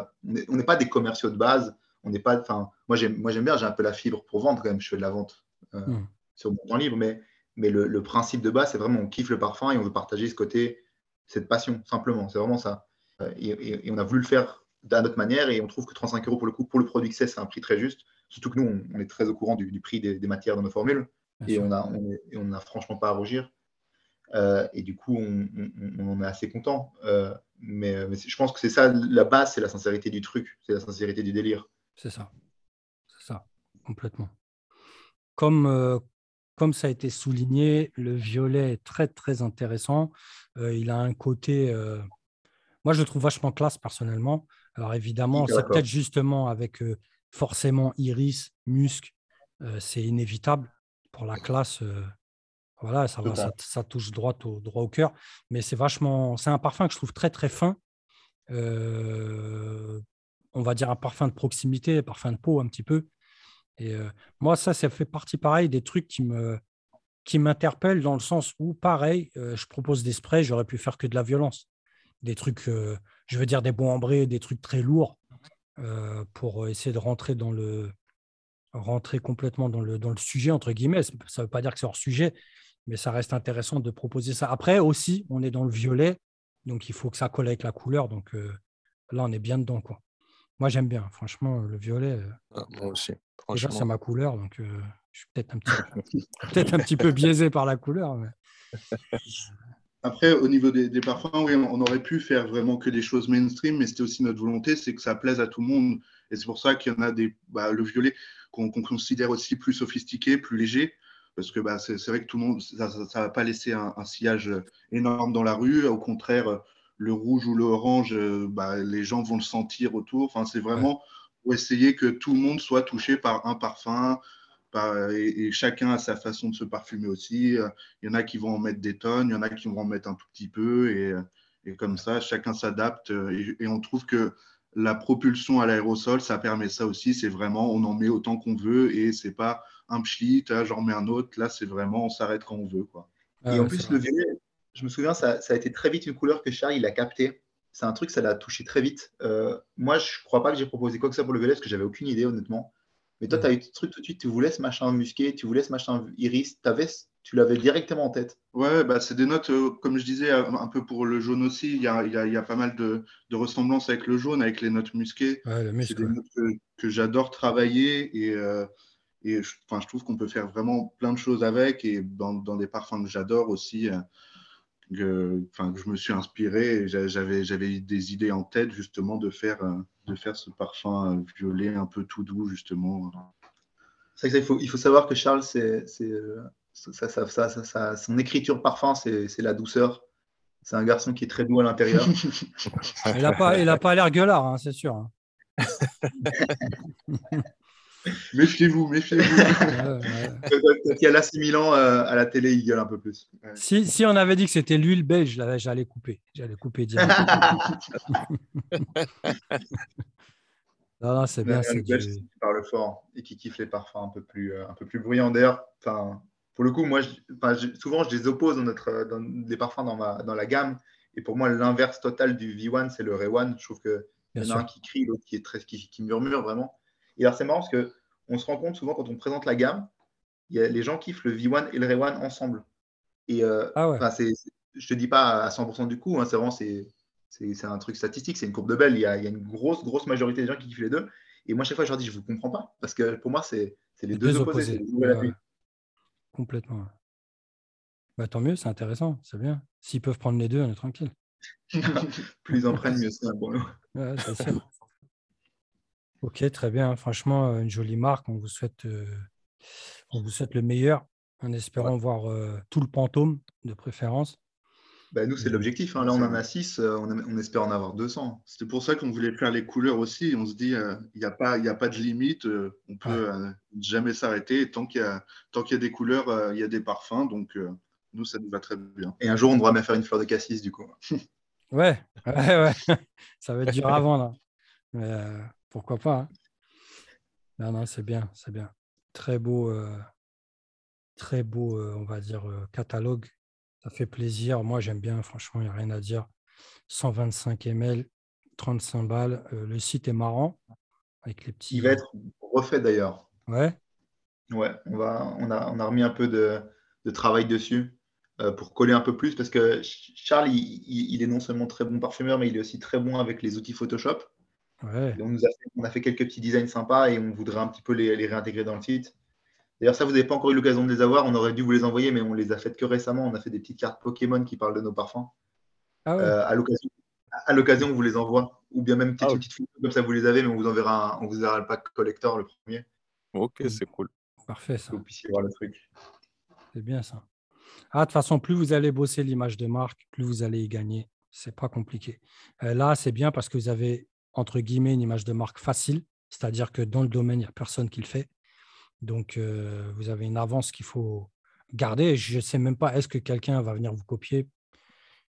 Speaker 3: on n'est pas des commerciaux de base. On n'est pas. Enfin, moi, j'aime bien. J'ai un peu la fibre pour vendre quand même. Je fais de la vente euh, hmm. sur mon temps libre. Mais, mais le, principe de base, c'est vraiment on kiffe le parfum et on veut partager ce côté, cette passion, simplement. C'est vraiment ça. Euh, et, on a voulu le faire d'une autre manière et on trouve que 35 euros pour le coup, pour le produit que c'est, c'est un prix très juste. Surtout que nous, on, est très au courant du, prix des, matières dans nos formules et on n'a on, franchement pas à rougir. Euh, et du coup, on, en est assez content. Euh, mais, je pense que c'est ça, la base, c'est la sincérité du truc, c'est la sincérité du délire.
Speaker 1: C'est ça. C'est ça, complètement. Comme, comme ça a été souligné, le violet est très, très intéressant. il a un côté moi, je le trouve vachement classe personnellement. Alors évidemment, c'est peut-être justement avec euh, forcément iris, musc, euh, c'est inévitable pour la classe. Euh, voilà, ça, va, ça, touche droit au, droit au cœur. Mais c'est vachement. C'est un parfum que je trouve très très fin. On va dire un parfum de proximité, un parfum de peau un petit peu. Et moi, ça, ça fait partie pareil des trucs qui m'interpellent dans le sens où, pareil, je propose des sprays, j'aurais pu faire que de la violence des trucs, euh, je veux dire des bons ambrés, des trucs très lourds euh, pour essayer de rentrer dans le rentrer complètement dans le, dans le sujet, entre guillemets. Ça ne veut pas dire que c'est hors sujet, mais ça reste intéressant de proposer ça. Après aussi, on est dans le violet, donc il faut que ça colle avec la couleur. Donc euh, là, on est bien dedans. Quoi. Moi, j'aime bien, franchement, le violet.
Speaker 2: Ah, moi aussi.
Speaker 1: Déjà, c'est ma couleur, donc je suis peut-être un, petit, peut un petit peu biaisé par la couleur. Mais...
Speaker 4: Après, au niveau des, parfums, oui, on aurait pu faire vraiment que des choses mainstream, mais c'était aussi notre volonté, c'est que ça plaise à tout le monde. Et c'est pour ça qu'il y en a des, bah, le violet qu'on considère aussi plus sophistiqué, plus léger, parce que bah, c'est vrai que tout le monde, ça ne va pas laisser un, sillage énorme dans la rue. Au contraire, le rouge ou l'orange, euh, bah, les gens vont le sentir autour. Enfin, c'est vraiment pour essayer que tout le monde soit touché par un parfum. et, chacun a sa façon de se parfumer aussi. Il y en a qui vont en mettre des tonnes, il y en a qui vont en mettre un tout petit peu. Et, et comme ça, chacun s'adapte. Et, et, on trouve que la propulsion à l'aérosol, ça permet ça aussi. C'est vraiment, on en met autant qu'on veut et c'est pas un pchit, j'en mets un autre. Là, c'est vraiment, on s'arrête quand on veut. Quoi.
Speaker 3: et en plus, le je me souviens, ça, a été très vite une couleur que Charles il a capté. C'est un truc, ça l'a touché très vite. Euh, moi, je ne crois pas que j'ai proposé quoi que ça pour le violet parce que j'avais aucune idée, honnêtement. Mais toi, tu as eu ce truc tout de suite, tu voulais ce machin musqué, tu voulais ce machin iris, avais, tu l'avais directement en tête.
Speaker 4: Ouais, bah, c'est des notes, euh, comme je disais, un peu pour le jaune aussi. Il y a, y a, pas mal de, de, ressemblances avec le jaune, avec les notes musquées. c'est des notes que, j'adore travailler et, euh, et je, je trouve qu'on peut faire vraiment plein de choses avec et dans, dans des parfums que j'adore aussi que, enfin, que je me suis inspiré. J'avais, j'avais des idées en tête justement de faire, euh, de faire ce parfum euh, violet un peu tout doux justement.
Speaker 3: C'est il faut, il faut savoir que Charles, c'est, c'est euh, ça, ça, ça, son écriture parfum, c'est, c'est la douceur. C'est un garçon qui est très doux à l'intérieur.
Speaker 1: il n'a pas, il a pas l'air gueulard, hein, c'est sûr.
Speaker 4: Méfiez-vous, méfiez-vous.
Speaker 3: Il y a l'AC Milan euh, à la télé, il gueule un peu plus.
Speaker 1: Si, si on avait dit que c'était l'huile belge, j'allais couper. J'allais couper direct. non, c'est bien.
Speaker 3: C'est belge qui parle fort et qui kiffe les parfums un peu plus, euh, un peu plus bruyants. D'ailleurs, pour le coup, moi, souvent, je les oppose dans, notre, dans les parfums dans, ma, dans la gamme. Et pour moi, l'inverse total du V1, c'est le Ray1. Je trouve qu'il y en a un qui crie, l'autre qui, est très, qui, qui murmure vraiment. Et alors, c'est marrant parce qu'on se rend compte souvent quand on présente la gamme, y a, les gens kiffent le V1 et le Ray 1 ensemble. Et euh, ah je te dis pas à 100% du coup, hein, c'est vraiment c'est, un truc statistique, c'est une courbe de belle. Il y, a, une grosse, grosse majorité des gens qui kiffent les deux. Et moi, chaque fois, je leur dis, je ne vous comprends pas. Parce que pour moi, c'est, les, deux, opposés.
Speaker 1: Complètement. Bah, tant mieux, c'est intéressant, c'est bien. S'ils peuvent prendre les deux, on est tranquille.
Speaker 3: Plus ils en prennent, mieux c'est pour nous.
Speaker 1: Ok, très bien. Franchement, une jolie marque. On vous souhaite, euh, on vous souhaite le meilleur en espérant voir euh, tout le pantôme de préférence.
Speaker 3: Bah, nous, c'est euh, l'objectif. Hein. Là, on en a 6, on, espère en avoir 200.
Speaker 4: C'est pour ça qu'on voulait faire les couleurs aussi. On se dit, il n'y a, pas, a pas de limite. on peut jamais s'arrêter. Tant qu'il y, a, y a des couleurs, il y a des parfums. Donc, nous, ça nous va très bien.
Speaker 3: Et un jour, on devra même faire une fleur de cassis, du coup.
Speaker 1: ouais, ouais, ouais. ça va être dur à vendre. Mais, pourquoi pas hein. Non, non, c'est bien, c'est bien. Très beau, euh, très beau, euh, on va dire, euh, catalogue. Ça fait plaisir. Moi, j'aime bien, franchement, il n'y a rien à dire. 125 ml, 35 balles. le site est marrant. Avec les petits...
Speaker 3: Il va être refait d'ailleurs.
Speaker 1: Ouais.
Speaker 3: Ouais, on, va, on, a, on a remis un peu de, travail dessus pour coller un peu plus parce que Charles, il, est non seulement très bon parfumeur, mais il est aussi très bon avec les outils Photoshop on, nous a fait, on, a fait, quelques petits designs sympas et on voudrait un petit peu les, réintégrer dans le site. D'ailleurs, ça, vous n'avez pas encore eu l'occasion de les avoir. On aurait dû vous les envoyer, mais on les a faites que récemment. On a fait des petites cartes Pokémon qui parlent de nos parfums. Ah euh, à l'occasion, on vous les envoie. Ou bien même ah petites, photos comme ça, vous les avez, mais on vous enverra, on vous enverra le pack collector, le premier.
Speaker 2: Ok, c'est cool.
Speaker 1: Parfait, ça.
Speaker 3: Que vous puissiez voir le truc.
Speaker 1: C'est bien ça. Ah, de toute façon, plus vous allez bosser l'image de marque, plus vous allez y gagner. C'est pas compliqué. Euh, là, c'est bien parce que vous avez entre guillemets, une image de marque facile, c'est-à-dire que dans le domaine, il n'y a personne qui le fait. Donc, euh, vous avez une avance qu'il faut garder. Je ne sais même pas, est-ce que quelqu'un va venir vous copier?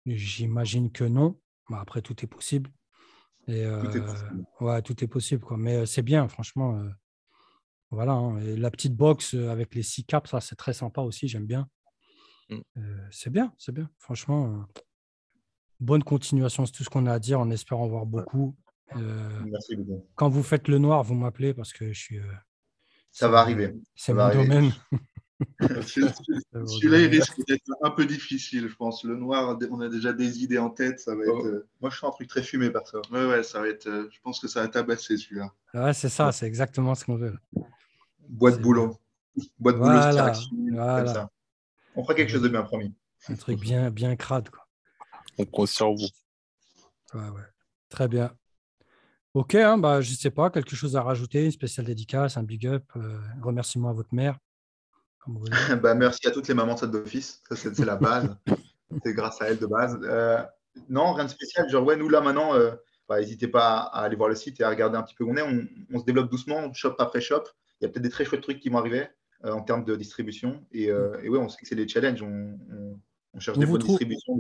Speaker 1: J'imagine que non. Mais après, tout est possible. Et, tout est euh, possible. Ouais, tout est possible. Quoi. Mais euh, c'est bien, franchement. voilà. Hein. Et la petite box avec les six caps, ça, c'est très sympa aussi. J'aime bien. Mmh. c'est bien, c'est bien. Franchement, bonne continuation. C'est tout ce qu'on a à dire en espérant voir beaucoup.
Speaker 3: Euh, Merci beaucoup.
Speaker 1: Quand vous faites le noir, vous m'appelez parce que je suis. Euh,
Speaker 3: ça va arriver.
Speaker 1: C'est mon domaine.
Speaker 4: Celui-là, il risque d'être un peu difficile, je pense. Le noir, on a déjà des idées en tête. Ça va oh, être... Euh,
Speaker 3: Moi, je fais un truc très fumé, perso.
Speaker 4: Ouais, ouais, ça va être. Je pense que ça va tabasser celui-là.
Speaker 1: Ouais, c'est ça, c'est exactement ce qu'on veut.
Speaker 3: Boîte boulot. Boîte boulot, voilà. On fera quelque chose de bien promis.
Speaker 1: Un truc bien, bien crade, quoi.
Speaker 2: On compte sur vous.
Speaker 1: Ouais, ouais. Très bien. Ok, hein, bah, je ne sais pas, quelque chose à rajouter, une spéciale dédicace, un big up, euh, remerciement à votre mère.
Speaker 3: bah, merci à toutes les mamans de d'office, c'est la base, c'est grâce à elle de base. Euh, Non, rien de spécial. Genre, ouais, nous, là, maintenant, euh, bah, n'hésitez pas à aller voir le site et à regarder un petit peu où on est. On, se développe doucement, shop après shop. Il y a peut-être des très chouettes trucs qui vont arriver en termes de distribution. Et, euh, et, ouais, on sait que c'est des challenges. On, cherche des bonnes distributions.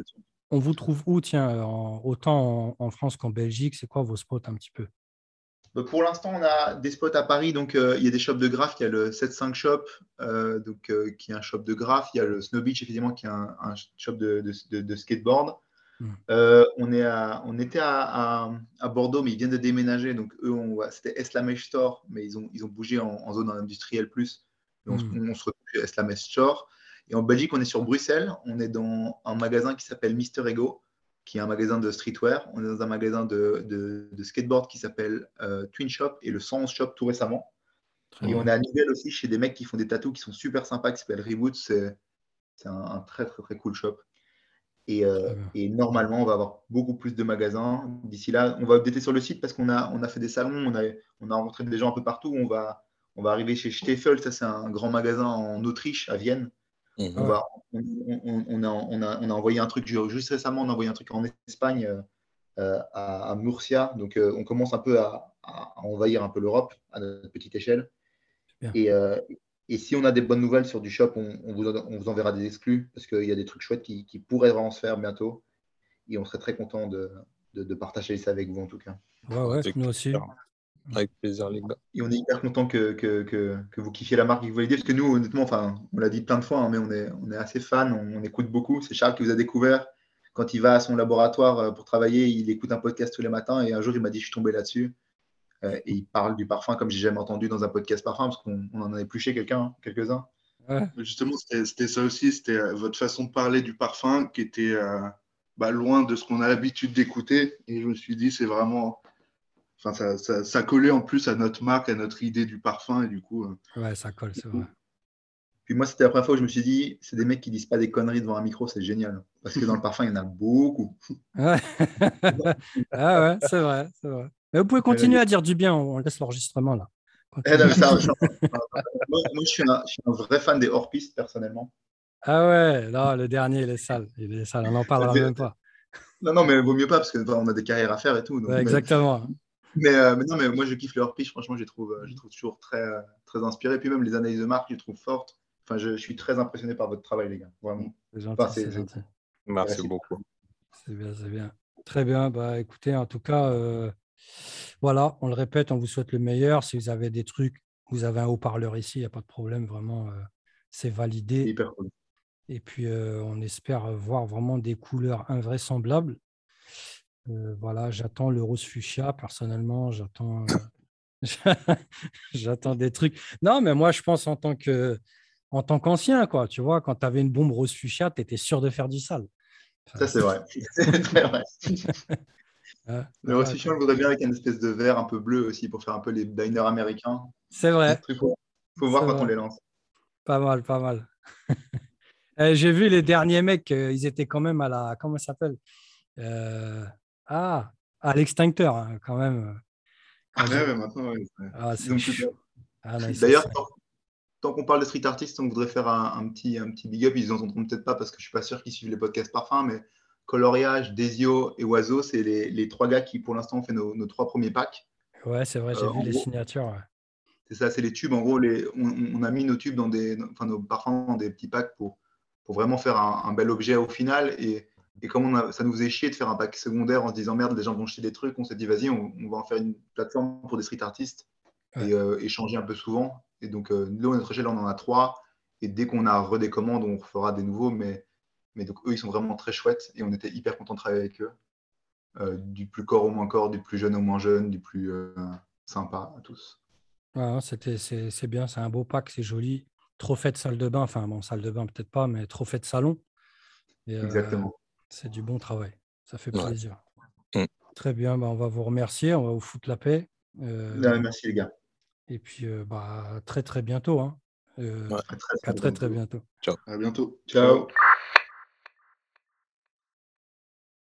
Speaker 1: On vous trouve où, tiens, autant en, France qu'en Belgique C'est quoi vos spots un petit peu?
Speaker 3: Bah, pour l'instant, on a des spots à Paris. Donc, il y a des shops de graphes. Il y a le 7.5 Shop, donc, qui est un shop de graphes. Il y a le Snow Beach, effectivement, qui est un, shop de, de skateboard. Hmm. Euh, on, est on était à, Bordeaux, mais ils viennent de déménager. Donc, eux, c'était Eslamesh Store, mais ils ont, ils ont bougé en, zone industrielle plus. Donc, hmm. on, se retrouve Eslamesh Store. Et en Belgique, on est sur Bruxelles. On est dans un magasin qui s'appelle Mister Ego, qui est un magasin de streetwear. On est dans un magasin de, skateboard qui s'appelle euh, Twin Shop et le 111 Shop tout récemment. et on est à Nivelles aussi chez des mecs qui font des tatous qui sont super sympas, qui s'appellent Reboot. C'est un, un, très, très, très cool shop. Euh, et, normalement, on va avoir beaucoup plus de magasins. D'ici là, on va updater sur le site parce qu'on a, on a fait des salons, on a, on a rencontré des gens un peu partout. On va, on va arriver chez Steffel, ça c'est un grand magasin en Autriche, à Vienne. On, va, on, a, on, a, on, a, envoyé un truc, juste récemment, on a envoyé un truc en Espagne, euh, euh, à, Murcia. Donc on commence un peu à, envahir un peu l'Europe à notre petite échelle. Et, et si on a des bonnes nouvelles sur du shop, on, vous, enverra des exclus parce qu'il y a des trucs chouettes qui, pourraient vraiment se faire bientôt. Et on serait très content de, partager ça avec vous en tout cas.
Speaker 1: Ouais, ouais, nous aussi.
Speaker 2: Avec plaisir, les gars.
Speaker 3: Et on est hyper content que, que, vous kiffiez la marque et que vous l'aidiez parce que nous, honnêtement, enfin, on l'a dit plein de fois, hein, mais on est, on est assez fan, on, écoute beaucoup. C'est Charles qui vous a découvert. Quand il va à son laboratoire euh, pour travailler, il écoute un podcast tous les matins et un jour, il m'a dit Je suis tombé là-dessus. Euh, et il parle du parfum comme j'ai jamais entendu dans un podcast parfum, parce qu'on en a épluché quelqu'un, hein, quelques-uns.
Speaker 4: Justement, c'était ça aussi, c'était euh, votre façon de parler du parfum qui était euh, bah, loin de ce qu'on a l'habitude d'écouter. Et je me suis dit, c'est vraiment. Enfin, ça, ça, ça, collait en plus à notre marque, à notre idée du parfum. Et du coup.
Speaker 1: ouais, ça colle, c'est vrai.
Speaker 3: Puis moi, c'était la première fois où je me suis dit, c'est des mecs qui disent pas des conneries devant un micro, c'est génial. Parce que dans le parfum, il y en a beaucoup.
Speaker 1: Ouais. ah ouais, c'est vrai, c'est vrai. Mais vous pouvez continuer à dire du bien, on laisse l'enregistrement là.
Speaker 3: Eh, moi, je, suis un, vrai fan des hors-pistes, personnellement.
Speaker 1: Ah ouais, là, le dernier, il est sale. Il est sale, on n'en parlera même pas.
Speaker 3: Non, non, mais vaut mieux pas parce qu'on a des carrières à faire et tout.
Speaker 1: exactement.
Speaker 3: Euh, mais, non, mais moi, je kiffe les hors-pistes. Franchement, je les trouve, je trouve toujours très, très inspirés. Puis même les analyses de marque, je les trouve fortes. Enfin, je, suis très impressionné par votre travail, les gars. Vraiment.
Speaker 1: C'est gentil.
Speaker 2: gentil. Merci beaucoup.
Speaker 1: C'est bien, c'est bien. Très bien. Bah, écoutez, en tout cas, euh, voilà, on le répète, on vous souhaite le meilleur. Si vous avez des trucs, vous avez un haut-parleur ici, il n'y a pas de problème, vraiment, euh, c'est validé. Et puis, euh, on espère voir vraiment des couleurs invraisemblables. Euh, voilà, j'attends le rose fuchsia, personnellement, j'attends, j'attends des trucs. Non, mais moi, je pense en tant que en tant qu'ancien, quoi, tu vois, quand tu avais une bombe rose fuchsia, tu étais sûr de faire du sale.
Speaker 3: Ça, c'est vrai. vrai. le rose fuchsia, on voudrait bien avec une espèce de vert un peu bleu aussi pour faire un peu les diners américains.
Speaker 1: C'est vrai.
Speaker 3: Il faut, voir quand on les lance.
Speaker 1: Pas mal, pas mal. Eh, j'ai vu les derniers mecs, euh, ils étaient quand même à la. Comment ça s'appelle? Euh, Ah, à l'extincteur, hein, quand même.
Speaker 3: Ah, ouais, maintenant, Ah, ah D'ailleurs, tant, qu'on parle de street artistes, on voudrait faire un, petit, un petit big up. Ils n'entendront peut-être pas parce que je ne suis pas sûr qu'ils suivent les podcasts parfums, mais Coloriage, Desio et Oiseau, c'est les, trois gars qui, pour l'instant, ont fait nos, trois premiers packs.
Speaker 1: Ouais, c'est vrai, j'ai euh, vu les signatures.
Speaker 3: C'est ça, c'est les tubes. En gros, les, on, a mis nos tubes dans des, enfin, nos parfums dans des petits packs pour, pour vraiment faire un, bel objet au final. Et, et comme on a, ça nous faisait chier de faire un pack secondaire en se disant merde, les gens vont jeter des trucs, on s'est dit vas-y, on, va en faire une plateforme pour des street artistes et euh, échanger un peu souvent. Et donc, euh, nous, à notre échelle, on en a trois. Et dès qu'on a redécommande, on fera des nouveaux. Mais mais donc, eux, ils sont vraiment très chouettes et on était hyper content de travailler avec eux. Euh, du plus corps au moins corps, du plus jeune au moins jeune, du plus euh, sympa à tous.
Speaker 1: c'est bien, c'est un beau pack, c'est joli. Trophée de salle de bain, enfin, bon, salle de bain peut-être pas, mais trophée de salon.
Speaker 3: Euh, Exactement.
Speaker 1: C'est du bon travail, ça fait plaisir. Mm. Très bien, bah, on va vous remercier, on va vous foutre la paix.
Speaker 3: merci les gars.
Speaker 1: Et puis, bah, très très bientôt. Hein. à très très, bientôt.
Speaker 2: Ciao.
Speaker 3: À bientôt. Ciao.